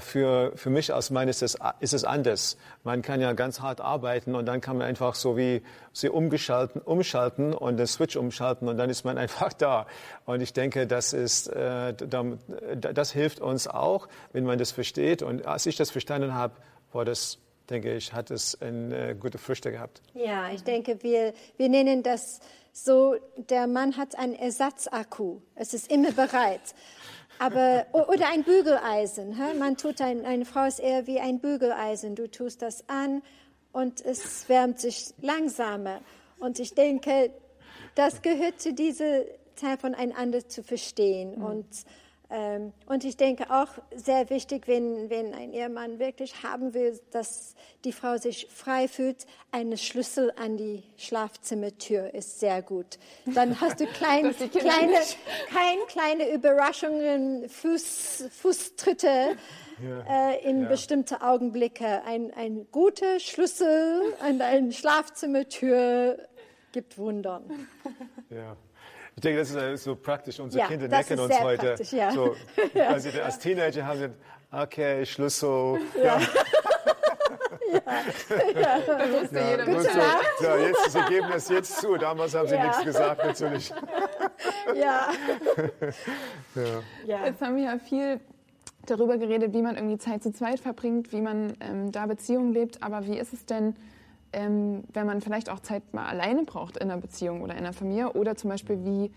für, für mich aus meiner ist es, ist es anders. Man kann ja ganz hart arbeiten und dann kann man einfach so wie sie umgeschalten, umschalten und den Switch umschalten und dann ist man einfach da. Und ich denke, das ist, das hilft uns auch, wenn man das versteht. Und als ich das verstanden habe, war das denke ich, hat es eine äh, gute Früchte gehabt. Ja, ich denke, wir, wir nennen das so, der Mann hat einen Ersatzakku. Es ist immer bereit. Aber, oder ein Bügeleisen. Hä? Man tut ein, eine Frau ist eher wie ein Bügeleisen. Du tust das an und es wärmt sich langsamer. Und ich denke, das gehört zu dieser Teil voneinander zu verstehen. Mhm. Und und ich denke auch sehr wichtig, wenn, wenn ein Ehemann wirklich haben will, dass die Frau sich frei fühlt, eine Schlüssel an die Schlafzimmertür ist sehr gut. Dann hast du klein, kleine, kein, kleine Überraschungen, Fuß, Fußtritte ja, äh, in ja. bestimmte Augenblicke. Ein, ein guter Schlüssel an eine Schlafzimmertür gibt Wundern. Ja. Ich denke, das ist äh, so praktisch. Unsere ja, Kinder necken uns heute. Ja. So, also als Teenager haben sie, okay, Schlüssel. Ja. Ja, ja. Das wusste ja, jeder. Gut so, ja, jetzt, sie geben das jetzt zu. Damals haben sie ja. nichts gesagt, natürlich. Ja. ja. Jetzt haben wir ja viel darüber geredet, wie man irgendwie Zeit zu zweit verbringt, wie man ähm, da Beziehungen lebt. Aber wie ist es denn, ähm, wenn man vielleicht auch Zeit mal alleine braucht in einer Beziehung oder in einer Familie oder zum Beispiel wie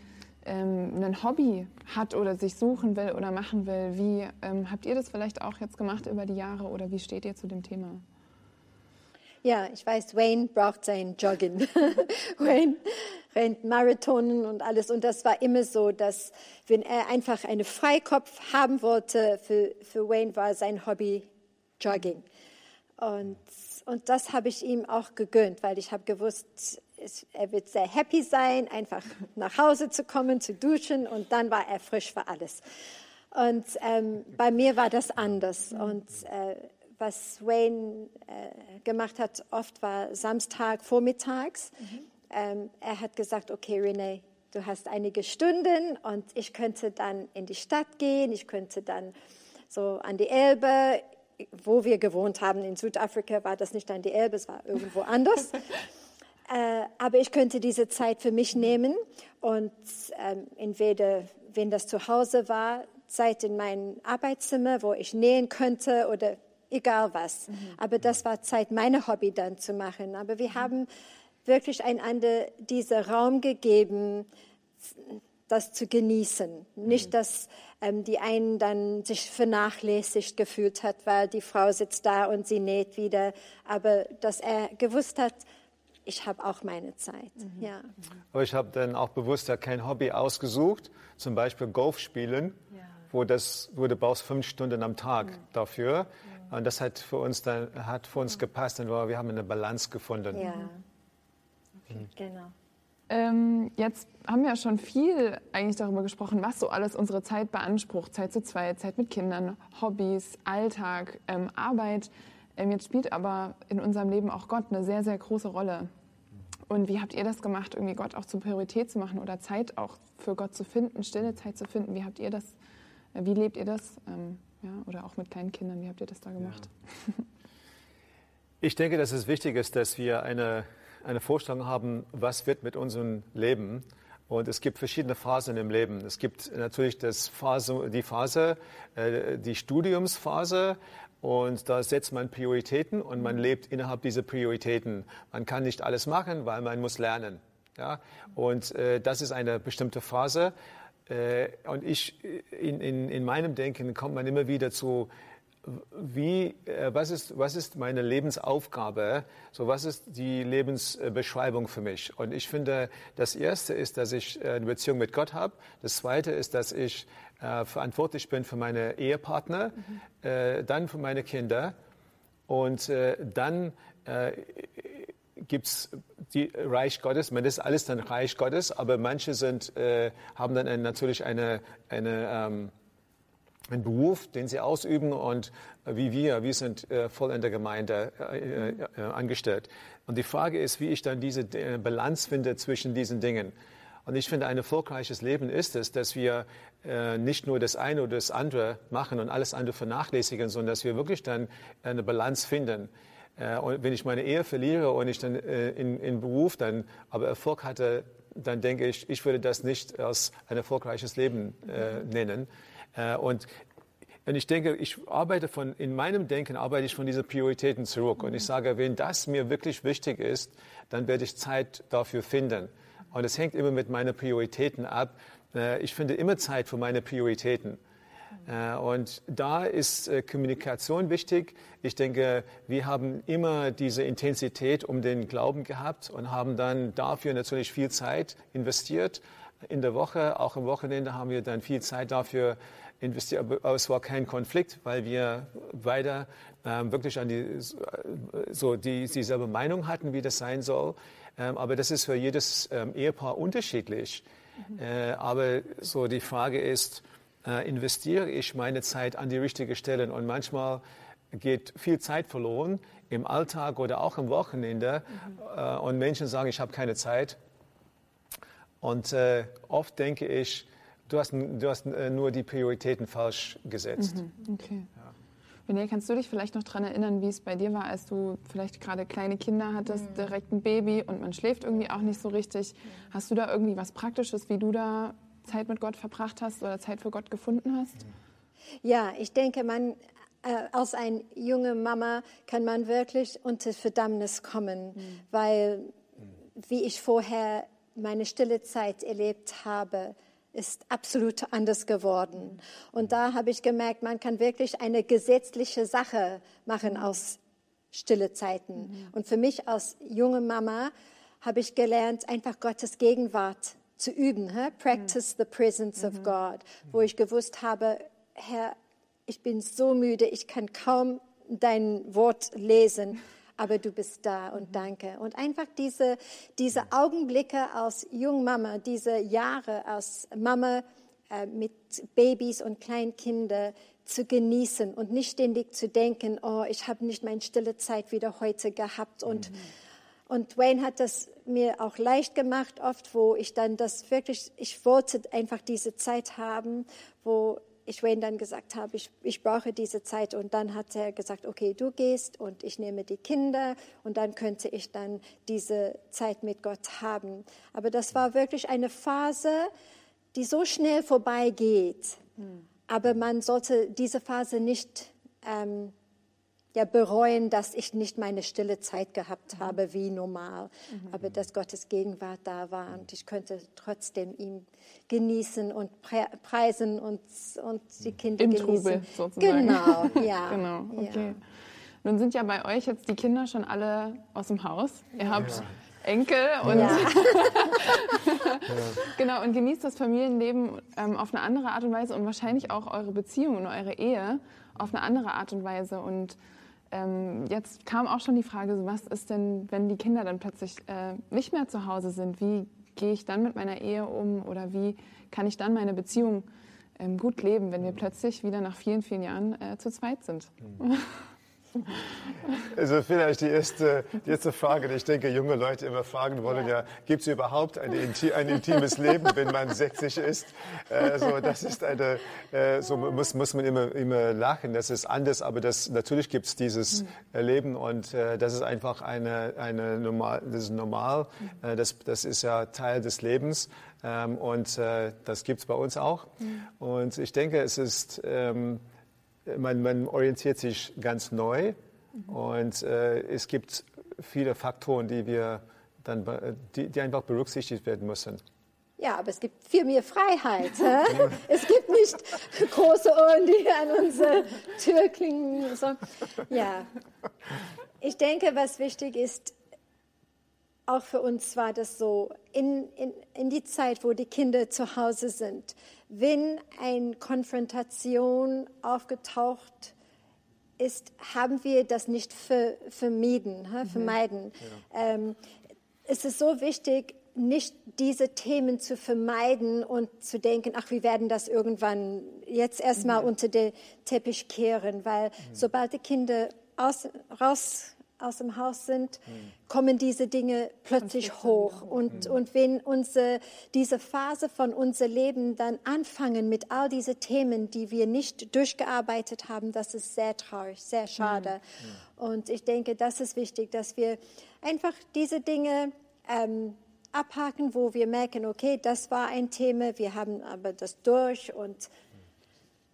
ähm, ein Hobby hat oder sich suchen will oder machen will. Wie ähm, habt ihr das vielleicht auch jetzt gemacht über die Jahre oder wie steht ihr zu dem Thema? Ja, ich weiß, Wayne braucht sein Joggen. Wayne rennt Marathonen und alles. Und das war immer so, dass wenn er einfach einen Freikopf haben wollte, für, für Wayne war sein Hobby Jogging. Und und das habe ich ihm auch gegönnt, weil ich habe gewusst, er wird sehr happy sein, einfach nach Hause zu kommen, zu duschen und dann war er frisch für alles. Und ähm, bei mir war das anders. Und äh, was Wayne äh, gemacht hat, oft war Samstag vormittags. Mhm. Ähm, er hat gesagt, okay, Renee, du hast einige Stunden und ich könnte dann in die Stadt gehen, ich könnte dann so an die Elbe wo wir gewohnt haben in Südafrika, war das nicht an die Elbe, es war irgendwo anders. äh, aber ich könnte diese Zeit für mich nehmen und ähm, entweder, wenn das zu Hause war, Zeit in meinem Arbeitszimmer, wo ich nähen könnte oder egal was. Mhm. Aber das war Zeit, meine Hobby dann zu machen. Aber wir mhm. haben wirklich einander diesen Raum gegeben, das zu genießen. Nicht, mhm. dass ähm, die einen dann sich vernachlässigt gefühlt hat, weil die Frau sitzt da und sie näht wieder, aber dass er gewusst hat, ich habe auch meine Zeit. Mhm. Ja. Aber ich habe dann auch bewusst ja kein Hobby ausgesucht, zum Beispiel Golf spielen, ja. wo, das, du brauchst fünf Stunden am Tag mhm. dafür. Mhm. Und das hat für uns dann hat für uns gepasst, denn wir haben eine Balance gefunden. Ja. Okay, genau. Ähm, jetzt haben wir ja schon viel eigentlich darüber gesprochen, was so alles unsere Zeit beansprucht. Zeit zu zweit, Zeit mit Kindern, Hobbys, Alltag, ähm, Arbeit. Ähm, jetzt spielt aber in unserem Leben auch Gott eine sehr, sehr große Rolle. Und wie habt ihr das gemacht, irgendwie Gott auch zur Priorität zu machen oder Zeit auch für Gott zu finden, stille Zeit zu finden? Wie habt ihr das, äh, wie lebt ihr das? Ähm, ja, oder auch mit kleinen Kindern, wie habt ihr das da gemacht? Ja. Ich denke, dass es wichtig ist, dass wir eine eine Vorstellung haben, was wird mit unserem Leben. Und es gibt verschiedene Phasen im Leben. Es gibt natürlich das Phase, die Phase, äh, die Studiumsphase. Und da setzt man Prioritäten und man lebt innerhalb dieser Prioritäten. Man kann nicht alles machen, weil man muss lernen. Ja? Und äh, das ist eine bestimmte Phase. Äh, und ich, in, in, in meinem Denken kommt man immer wieder zu wie, äh, was, ist, was ist meine Lebensaufgabe? So, was ist die Lebensbeschreibung für mich? Und ich finde, das Erste ist, dass ich äh, eine Beziehung mit Gott habe. Das Zweite ist, dass ich äh, verantwortlich bin für meine Ehepartner, mhm. äh, dann für meine Kinder. Und äh, dann äh, gibt es die Reich Gottes. Man ist alles dann Reich Gottes, aber manche sind, äh, haben dann eine, natürlich eine, eine ähm, einen Beruf, den sie ausüben und äh, wie wir, wir sind äh, voll in der Gemeinde äh, angestellt. Und die Frage ist, wie ich dann diese Balance finde zwischen diesen Dingen. Und ich finde, ein erfolgreiches Leben ist es, dass wir nicht nur das eine oder das andere machen und alles andere vernachlässigen, sondern dass wir wirklich dann eine Balance finden. Und wenn ich meine Ehe verliere und ich dann in, in Beruf dann aber Erfolg hatte, dann denke ich, ich würde das nicht als ein erfolgreiches Leben nennen. Äh, und und ich denke, ich arbeite von, in meinem Denken arbeite ich von diesen Prioritäten zurück. Und ich sage, wenn das mir wirklich wichtig ist, dann werde ich Zeit dafür finden. Und es hängt immer mit meinen Prioritäten ab. Äh, ich finde immer Zeit für meine Prioritäten. Äh, und da ist Kommunikation wichtig. Ich denke, wir haben immer diese Intensität um den Glauben gehabt und haben dann dafür natürlich viel Zeit investiert. In der Woche, auch am Wochenende haben wir dann viel Zeit dafür investiert, aber es war kein Konflikt, weil wir beide ähm, wirklich an die, so die, dieselbe Meinung hatten, wie das sein soll. Ähm, aber das ist für jedes ähm, Ehepaar unterschiedlich. Mhm. Äh, aber so die Frage ist, äh, investiere ich meine Zeit an die richtigen Stellen? Und manchmal geht viel Zeit verloren im Alltag oder auch am Wochenende. Mhm. Äh, und Menschen sagen, ich habe keine Zeit. Und äh, oft denke ich, Du hast, du hast äh, nur die Prioritäten falsch gesetzt. Mhm, okay. Ja. René, kannst du dich vielleicht noch daran erinnern, wie es bei dir war, als du vielleicht gerade kleine Kinder hattest, mhm. direkt ein Baby und man schläft irgendwie auch nicht so richtig? Mhm. Hast du da irgendwie was Praktisches, wie du da Zeit mit Gott verbracht hast oder Zeit für Gott gefunden hast? Ja, ich denke, man äh, als eine junge Mama kann man wirklich unter Verdammnis kommen, mhm. weil, wie ich vorher meine stille Zeit erlebt habe, ist absolut anders geworden. Und da habe ich gemerkt, man kann wirklich eine gesetzliche Sache machen aus stille Zeiten. Mhm. Und für mich als junge Mama habe ich gelernt, einfach Gottes Gegenwart zu üben. He? Practice the presence of mhm. God, wo ich gewusst habe, Herr, ich bin so müde, ich kann kaum dein Wort lesen aber du bist da und danke. Und einfach diese, diese Augenblicke als Jungmama, diese Jahre als Mama äh, mit Babys und Kleinkindern zu genießen und nicht ständig zu denken, oh, ich habe nicht meine stille Zeit wieder heute gehabt. Und, mhm. und Wayne hat das mir auch leicht gemacht, oft, wo ich dann das wirklich, ich wollte einfach diese Zeit haben, wo ich Wayne dann gesagt habe, ich, ich brauche diese Zeit und dann hat er gesagt, okay, du gehst und ich nehme die Kinder und dann könnte ich dann diese Zeit mit Gott haben. Aber das war wirklich eine Phase, die so schnell vorbeigeht. Mhm. Aber man sollte diese Phase nicht ähm, ja, bereuen, dass ich nicht meine stille Zeit gehabt mhm. habe wie normal, mhm. aber dass Gottes Gegenwart da war und ich könnte trotzdem ihn genießen und preisen und, und die Kinder Im genießen. Trubel sozusagen. Genau, ja. genau, okay. Ja. Nun sind ja bei euch jetzt die Kinder schon alle aus dem Haus. Ihr habt ja. Enkel und ja. genau und genießt das Familienleben ähm, auf eine andere Art und Weise und wahrscheinlich auch eure Beziehung und eure Ehe auf eine andere Art und Weise und ähm, jetzt kam auch schon die Frage, was ist denn, wenn die Kinder dann plötzlich äh, nicht mehr zu Hause sind? Wie gehe ich dann mit meiner Ehe um oder wie kann ich dann meine Beziehung ähm, gut leben, wenn wir plötzlich wieder nach vielen, vielen Jahren äh, zu zweit sind? Mhm. Also vielleicht die erste, die erste Frage, die ich denke, junge Leute immer fragen wollen, ja, ja gibt es überhaupt eine, ein intimes Leben, wenn man 60 ist? Äh, so, das ist eine, äh, so muss, muss man immer, immer lachen, das ist anders, aber das, natürlich gibt es dieses mhm. Leben und äh, das ist einfach eine, eine normal, das ist normal, mhm. das, das ist ja Teil des Lebens ähm, und äh, das gibt es bei uns auch. Mhm. Und ich denke, es ist, ähm, man, man orientiert sich ganz neu und äh, es gibt viele Faktoren, die wir dann, die, die einfach berücksichtigt werden müssen. Ja, aber es gibt viel mehr Freiheit. es gibt nicht große Ohren, die an unsere Tür klingen. So. Ja, ich denke, was wichtig ist, auch für uns war das so, in, in, in die Zeit, wo die Kinder zu Hause sind, wenn eine Konfrontation aufgetaucht ist, haben wir das nicht ver, vermieden, mhm. vermeiden. Ja. Ähm, es ist so wichtig, nicht diese Themen zu vermeiden und zu denken, ach, wir werden das irgendwann jetzt erstmal mhm. unter den Teppich kehren, weil mhm. sobald die Kinder aus, raus aus dem Haus sind, kommen diese Dinge plötzlich hoch. Und, und wenn unsere, diese Phase von unser Leben dann anfangen mit all diesen Themen, die wir nicht durchgearbeitet haben, das ist sehr traurig, sehr schade. Und ich denke, das ist wichtig, dass wir einfach diese Dinge ähm, abhaken, wo wir merken, okay, das war ein Thema, wir haben aber das durch und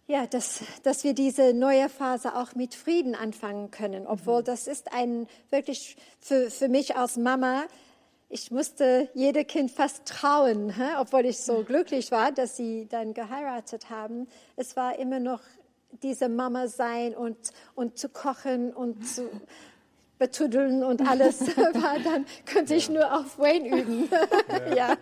ja, dass, dass wir diese neue Phase auch mit Frieden anfangen können, obwohl mhm. das ist ein wirklich für, für mich als Mama, ich musste jede Kind fast trauen, hä? obwohl ich so glücklich war, dass sie dann geheiratet haben. Es war immer noch diese Mama sein und, und zu kochen und zu betuddeln und alles war, dann könnte ich nur auf Wayne üben. ja. ja.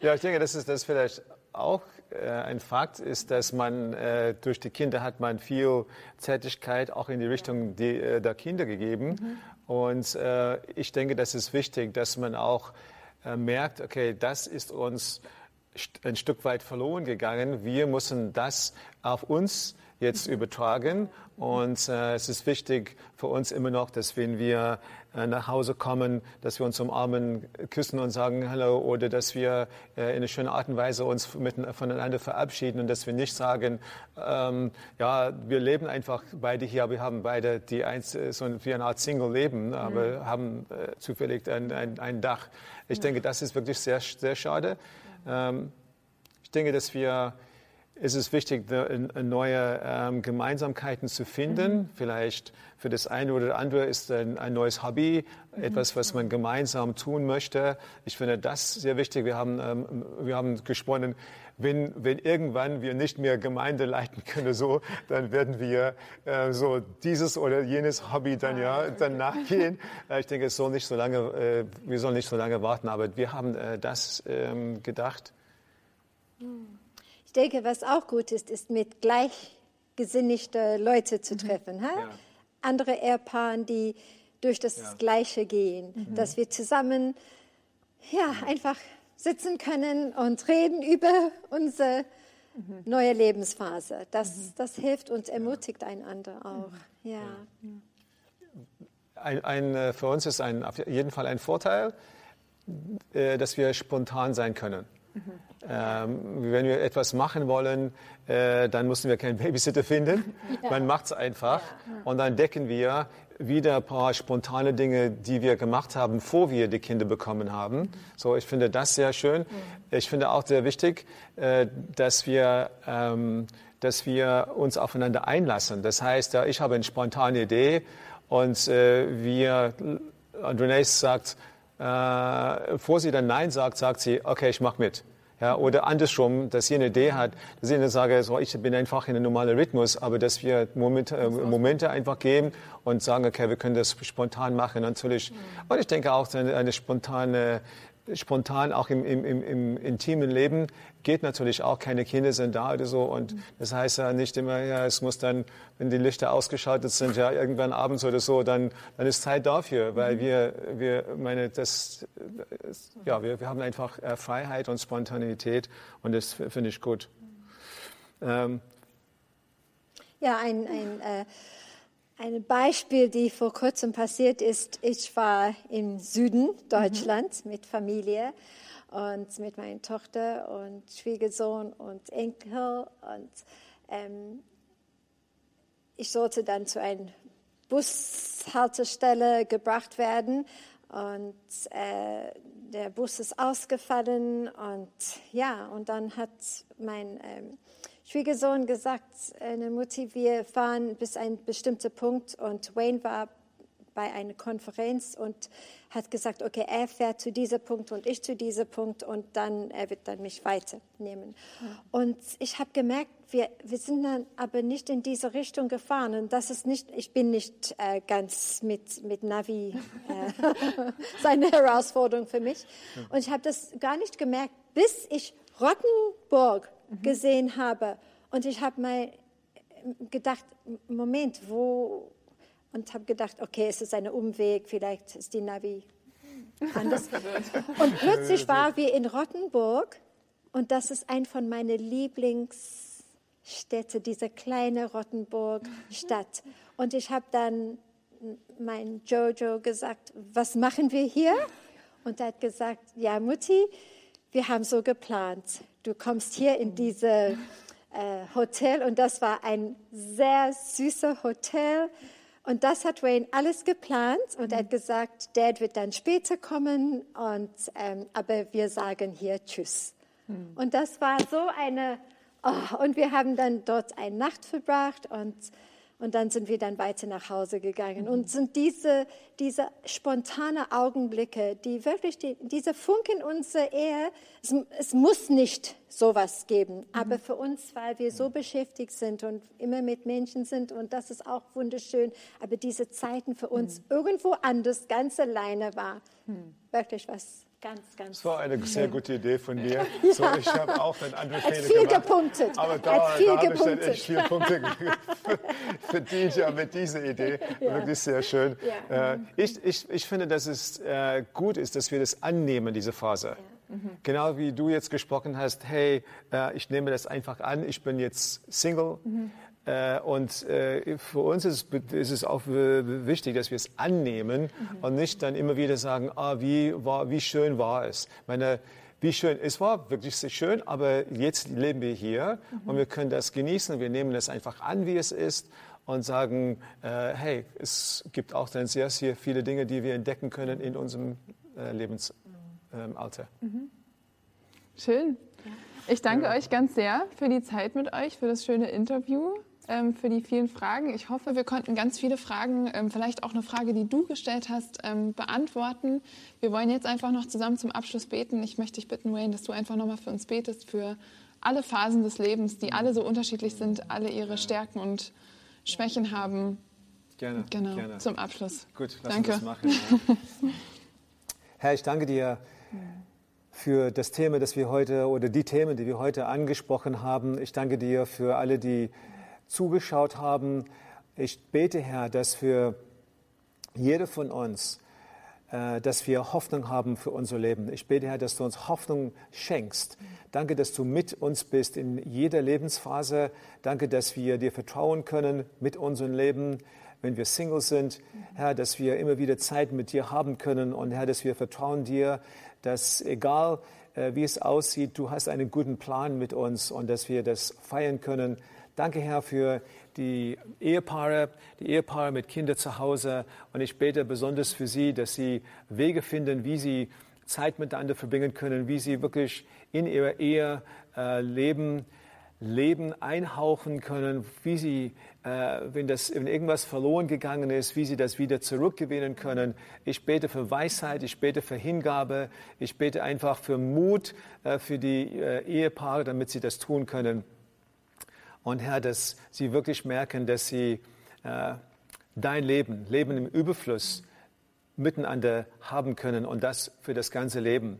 ja. ich denke, das ist das vielleicht auch äh, ein Fakt ist, dass man äh, durch die Kinder hat man viel Zärtlichkeit auch in die Richtung die, äh, der Kinder gegeben. Mhm. Und äh, ich denke, das ist wichtig, dass man auch äh, merkt, okay, das ist uns ein Stück weit verloren gegangen. Wir müssen das auf uns jetzt mhm. übertragen. Und es ist wichtig für uns immer noch, dass wenn wir nach Hause kommen, dass wir uns umarmen, küssen und sagen Hallo oder dass wir äh, in einer schönen Art und Weise uns voneinander verabschieden und dass wir nicht sagen, ähm, ja, wir leben einfach beide hier, wir haben beide die eins, äh, so wie eine Art Single-Leben, aber mhm. haben äh, zufällig ein, ein, ein, Dach. Ich denke, das ist wirklich sehr, sehr schade. Ähm, ich denke, dass wir ist es wichtig, neue ähm, Gemeinsamkeiten zu finden. Mhm. Vielleicht für das eine oder andere ist ein, ein neues Hobby, mhm. etwas, was man gemeinsam tun möchte. Ich finde das sehr wichtig. Wir haben, ähm, wir haben gesprochen, wenn, wenn irgendwann wir nicht mehr Gemeinde leiten können, so, dann werden wir äh, so dieses oder jenes Hobby dann ja ah, dann nachgehen. Äh, ich denke, es soll nicht so lange, äh, wir sollen nicht so lange warten, aber wir haben äh, das ähm, gedacht. Mhm. Ich denke, was auch gut ist, ist mit gleichgesinnigten Leuten zu mhm. treffen. Mhm. Ja. Andere Ehepaaren, die durch das ja. Gleiche gehen, mhm. dass wir zusammen ja, einfach sitzen können und reden über unsere mhm. neue Lebensphase. Das, mhm. das hilft und ermutigt einander auch. Mhm. Ja. Ein, ein, äh, für uns ist ein, auf jeden Fall ein Vorteil, äh, dass wir spontan sein können. Mhm. Ähm, wenn wir etwas machen wollen, äh, dann müssen wir keinen Babysitter finden. Ja. Man macht es einfach. Ja. Und dann decken wir wieder ein paar spontane Dinge, die wir gemacht haben, bevor wir die Kinder bekommen haben. So, ich finde das sehr schön. Ich finde auch sehr wichtig, äh, dass wir, ähm, dass wir uns aufeinander einlassen. Das heißt, ich habe eine spontane Idee und äh, wir, und Renee sagt, bevor sie dann Nein sagt, sagt sie, okay, ich mache mit. Ja, oder andersrum, dass eine Idee hat, dass ich eine sage, so, ich bin einfach in einem normalen Rhythmus, aber dass wir Momente, äh, Momente einfach geben und sagen, okay, wir können das spontan machen, natürlich. Mhm. Und ich denke auch, eine, eine spontane spontan auch im, im, im, im, intimen Leben geht natürlich auch, keine Kinder sind da oder so. Und das heißt ja nicht immer, ja, es muss dann, wenn die Lichter ausgeschaltet sind, ja, irgendwann abends oder so, dann, dann ist Zeit dafür, weil wir, wir meine, das, ja, wir, wir haben einfach äh, Freiheit und Spontanität. Und das finde ich gut. Ähm, ja, ein, ein äh ein Beispiel, die vor kurzem passiert ist, ich war im Süden Deutschlands mhm. mit Familie und mit meiner Tochter und Schwiegersohn und Enkel und ähm, ich sollte dann zu einer Bushaltestelle gebracht werden und äh, der Bus ist ausgefallen und ja, und dann hat mein ähm, Schwiegersohn gesagt, eine Mutti, wir fahren bis ein bestimmter Punkt und Wayne war bei einer Konferenz und hat gesagt, okay, er fährt zu diesem Punkt und ich zu diesem Punkt und dann er wird dann mich weiternehmen. Ja. Und ich habe gemerkt, wir, wir sind dann aber nicht in diese Richtung gefahren und das ist nicht, ich bin nicht äh, ganz mit, mit Navi, äh, seine Herausforderung für mich. Und ich habe das gar nicht gemerkt, bis ich Rottenburg mhm. gesehen habe. Und ich habe mal gedacht, Moment, wo? Und habe gedacht, okay, es ist ein Umweg, vielleicht ist die Navi anders. und plötzlich waren wir in Rottenburg und das ist ein von meinen Lieblingsstädte, diese kleine Rottenburg-Stadt. Und ich habe dann mein Jojo gesagt, was machen wir hier? Und er hat gesagt, ja, Mutti, wir haben so geplant. Du kommst hier in diese äh, Hotel und das war ein sehr süßer Hotel. Und das hat Wayne alles geplant und er hat gesagt, Dad wird dann später kommen, und, ähm, aber wir sagen hier Tschüss. Mhm. Und das war so eine, oh, und wir haben dann dort eine Nacht verbracht und und dann sind wir dann weiter nach Hause gegangen. Und sind diese, diese spontane Augenblicke, die wirklich, die, diese Funken unserer Ehe, es, es, muss nicht sowas geben. Mhm. Aber für uns, weil wir so beschäftigt sind und immer mit Menschen sind, und das ist auch wunderschön, aber diese Zeiten für uns mhm. irgendwo anders, ganz alleine war, mhm. wirklich was Ganz, ganz. Das war eine sehr gute Idee von dir. Ja. So, ich habe auch dann andere Fehler viel gemacht. Gepunktet. Aber da, da habe ich dann echt vier Punkte verdient ja, mit dieser Idee. Ja. Wirklich sehr schön. Ja. Äh, ich, ich, ich finde, dass es äh, gut ist, dass wir das annehmen, diese Phase. Mhm. Genau wie du jetzt gesprochen hast, hey, äh, ich nehme das einfach an, ich bin jetzt Single. Mhm. Äh, und äh, für uns ist, es auch wichtig, dass wir es annehmen mhm. und nicht dann immer wieder sagen, ah, wie, war, wie schön war es. Meine, wie schön, es war wirklich sehr schön, aber jetzt leben wir hier mhm. und wir können das genießen. Wir nehmen es einfach an, wie es ist und sagen, äh, hey, es gibt auch dann sehr, sehr viele Dinge, die wir entdecken können in unserem äh, Lebensalter. Mhm. Schön. Ich danke ja. euch ganz sehr für die Zeit mit euch, für das schöne Interview ähm, für die vielen Fragen. Ich hoffe, wir konnten ganz viele Fragen, ähm, vielleicht auch eine Frage, die du gestellt hast, ähm, beantworten. Wir wollen jetzt einfach noch zusammen zum Abschluss beten. Ich möchte dich bitten, Wayne, dass du einfach nochmal für uns betest, für alle Phasen des Lebens, die alle so unterschiedlich sind, alle ihre Stärken und Schwächen haben. Gerne. Genau, gerne. zum Abschluss. Gut, lass danke. uns das machen. Ja. Herr, ich danke dir für das Thema, das wir heute oder die Themen, die wir heute angesprochen haben. Ich danke dir für alle, die zugeschaut haben. Ich bete, Herr, dass für jede von uns, äh, dass wir Hoffnung haben für unser Leben. Ich bete, Herr, dass du uns Hoffnung schenkst. Danke, dass du mit uns bist in jeder Lebensphase. Danke, dass wir dir vertrauen können mit unserem Leben, wenn wir Single sind. Herr, dass wir immer wieder Zeit mit dir haben können. Und Herr, dass wir vertrauen dir, dass egal äh, wie es aussieht. Du hast einen guten Plan mit uns und dass wir das feiern können. Danke, Herr, für die Ehepaare, die Ehepaare mit Kindern zu Hause. Und ich bete besonders für sie, dass sie Wege finden, wie sie Zeit miteinander verbringen können, wie sie wirklich in ihrer Ehe äh, leben, Leben einhauchen können, wie sie, äh, wenn, das, wenn irgendwas verloren gegangen ist, wie sie das wieder zurückgewinnen können. Ich bete für Weisheit, ich bete für Hingabe, ich bete einfach für Mut äh, für die äh, Ehepaare, damit sie das tun können. Und Herr, dass sie wirklich merken, dass sie äh, dein Leben, Leben im Überfluss miteinander haben können und das für das ganze Leben.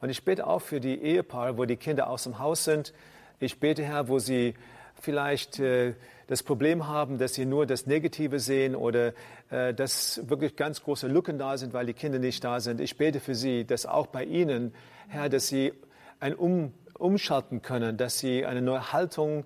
Und ich bete auch für die Ehepaare, wo die Kinder aus dem Haus sind. Ich bete, Herr, wo sie vielleicht äh, das Problem haben, dass sie nur das Negative sehen oder äh, dass wirklich ganz große Lücken da sind, weil die Kinder nicht da sind. Ich bete für sie, dass auch bei ihnen, Herr, dass sie ein um, Umschalten können, dass sie eine neue Haltung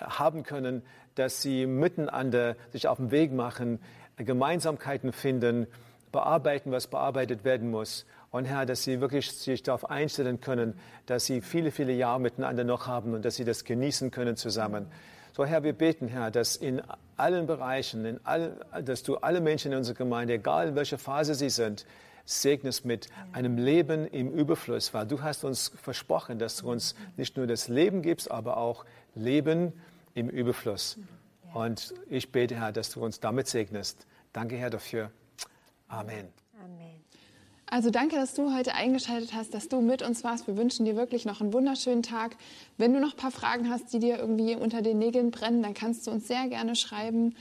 haben können, dass sie miteinander sich auf den Weg machen, Gemeinsamkeiten finden, bearbeiten, was bearbeitet werden muss. Und Herr, dass sie wirklich sich darauf einstellen können, dass sie viele, viele Jahre miteinander noch haben und dass sie das genießen können zusammen. So, Herr, wir beten, Herr, dass in allen Bereichen, in all, dass du alle Menschen in unserer Gemeinde, egal in welcher Phase sie sind, segnest mit einem Leben im Überfluss, weil du hast uns versprochen, dass du uns nicht nur das Leben gibst, aber auch Leben im Überfluss. Und ich bete, Herr, dass du uns damit segnest. Danke, Herr, dafür. Amen. Amen. Also danke, dass du heute eingeschaltet hast, dass du mit uns warst. Wir wünschen dir wirklich noch einen wunderschönen Tag. Wenn du noch ein paar Fragen hast, die dir irgendwie unter den Nägeln brennen, dann kannst du uns sehr gerne schreiben.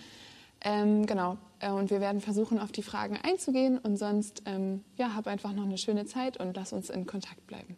Ähm, genau. Äh, und wir werden versuchen, auf die Fragen einzugehen. Und sonst, ähm, ja, hab einfach noch eine schöne Zeit und lass uns in Kontakt bleiben.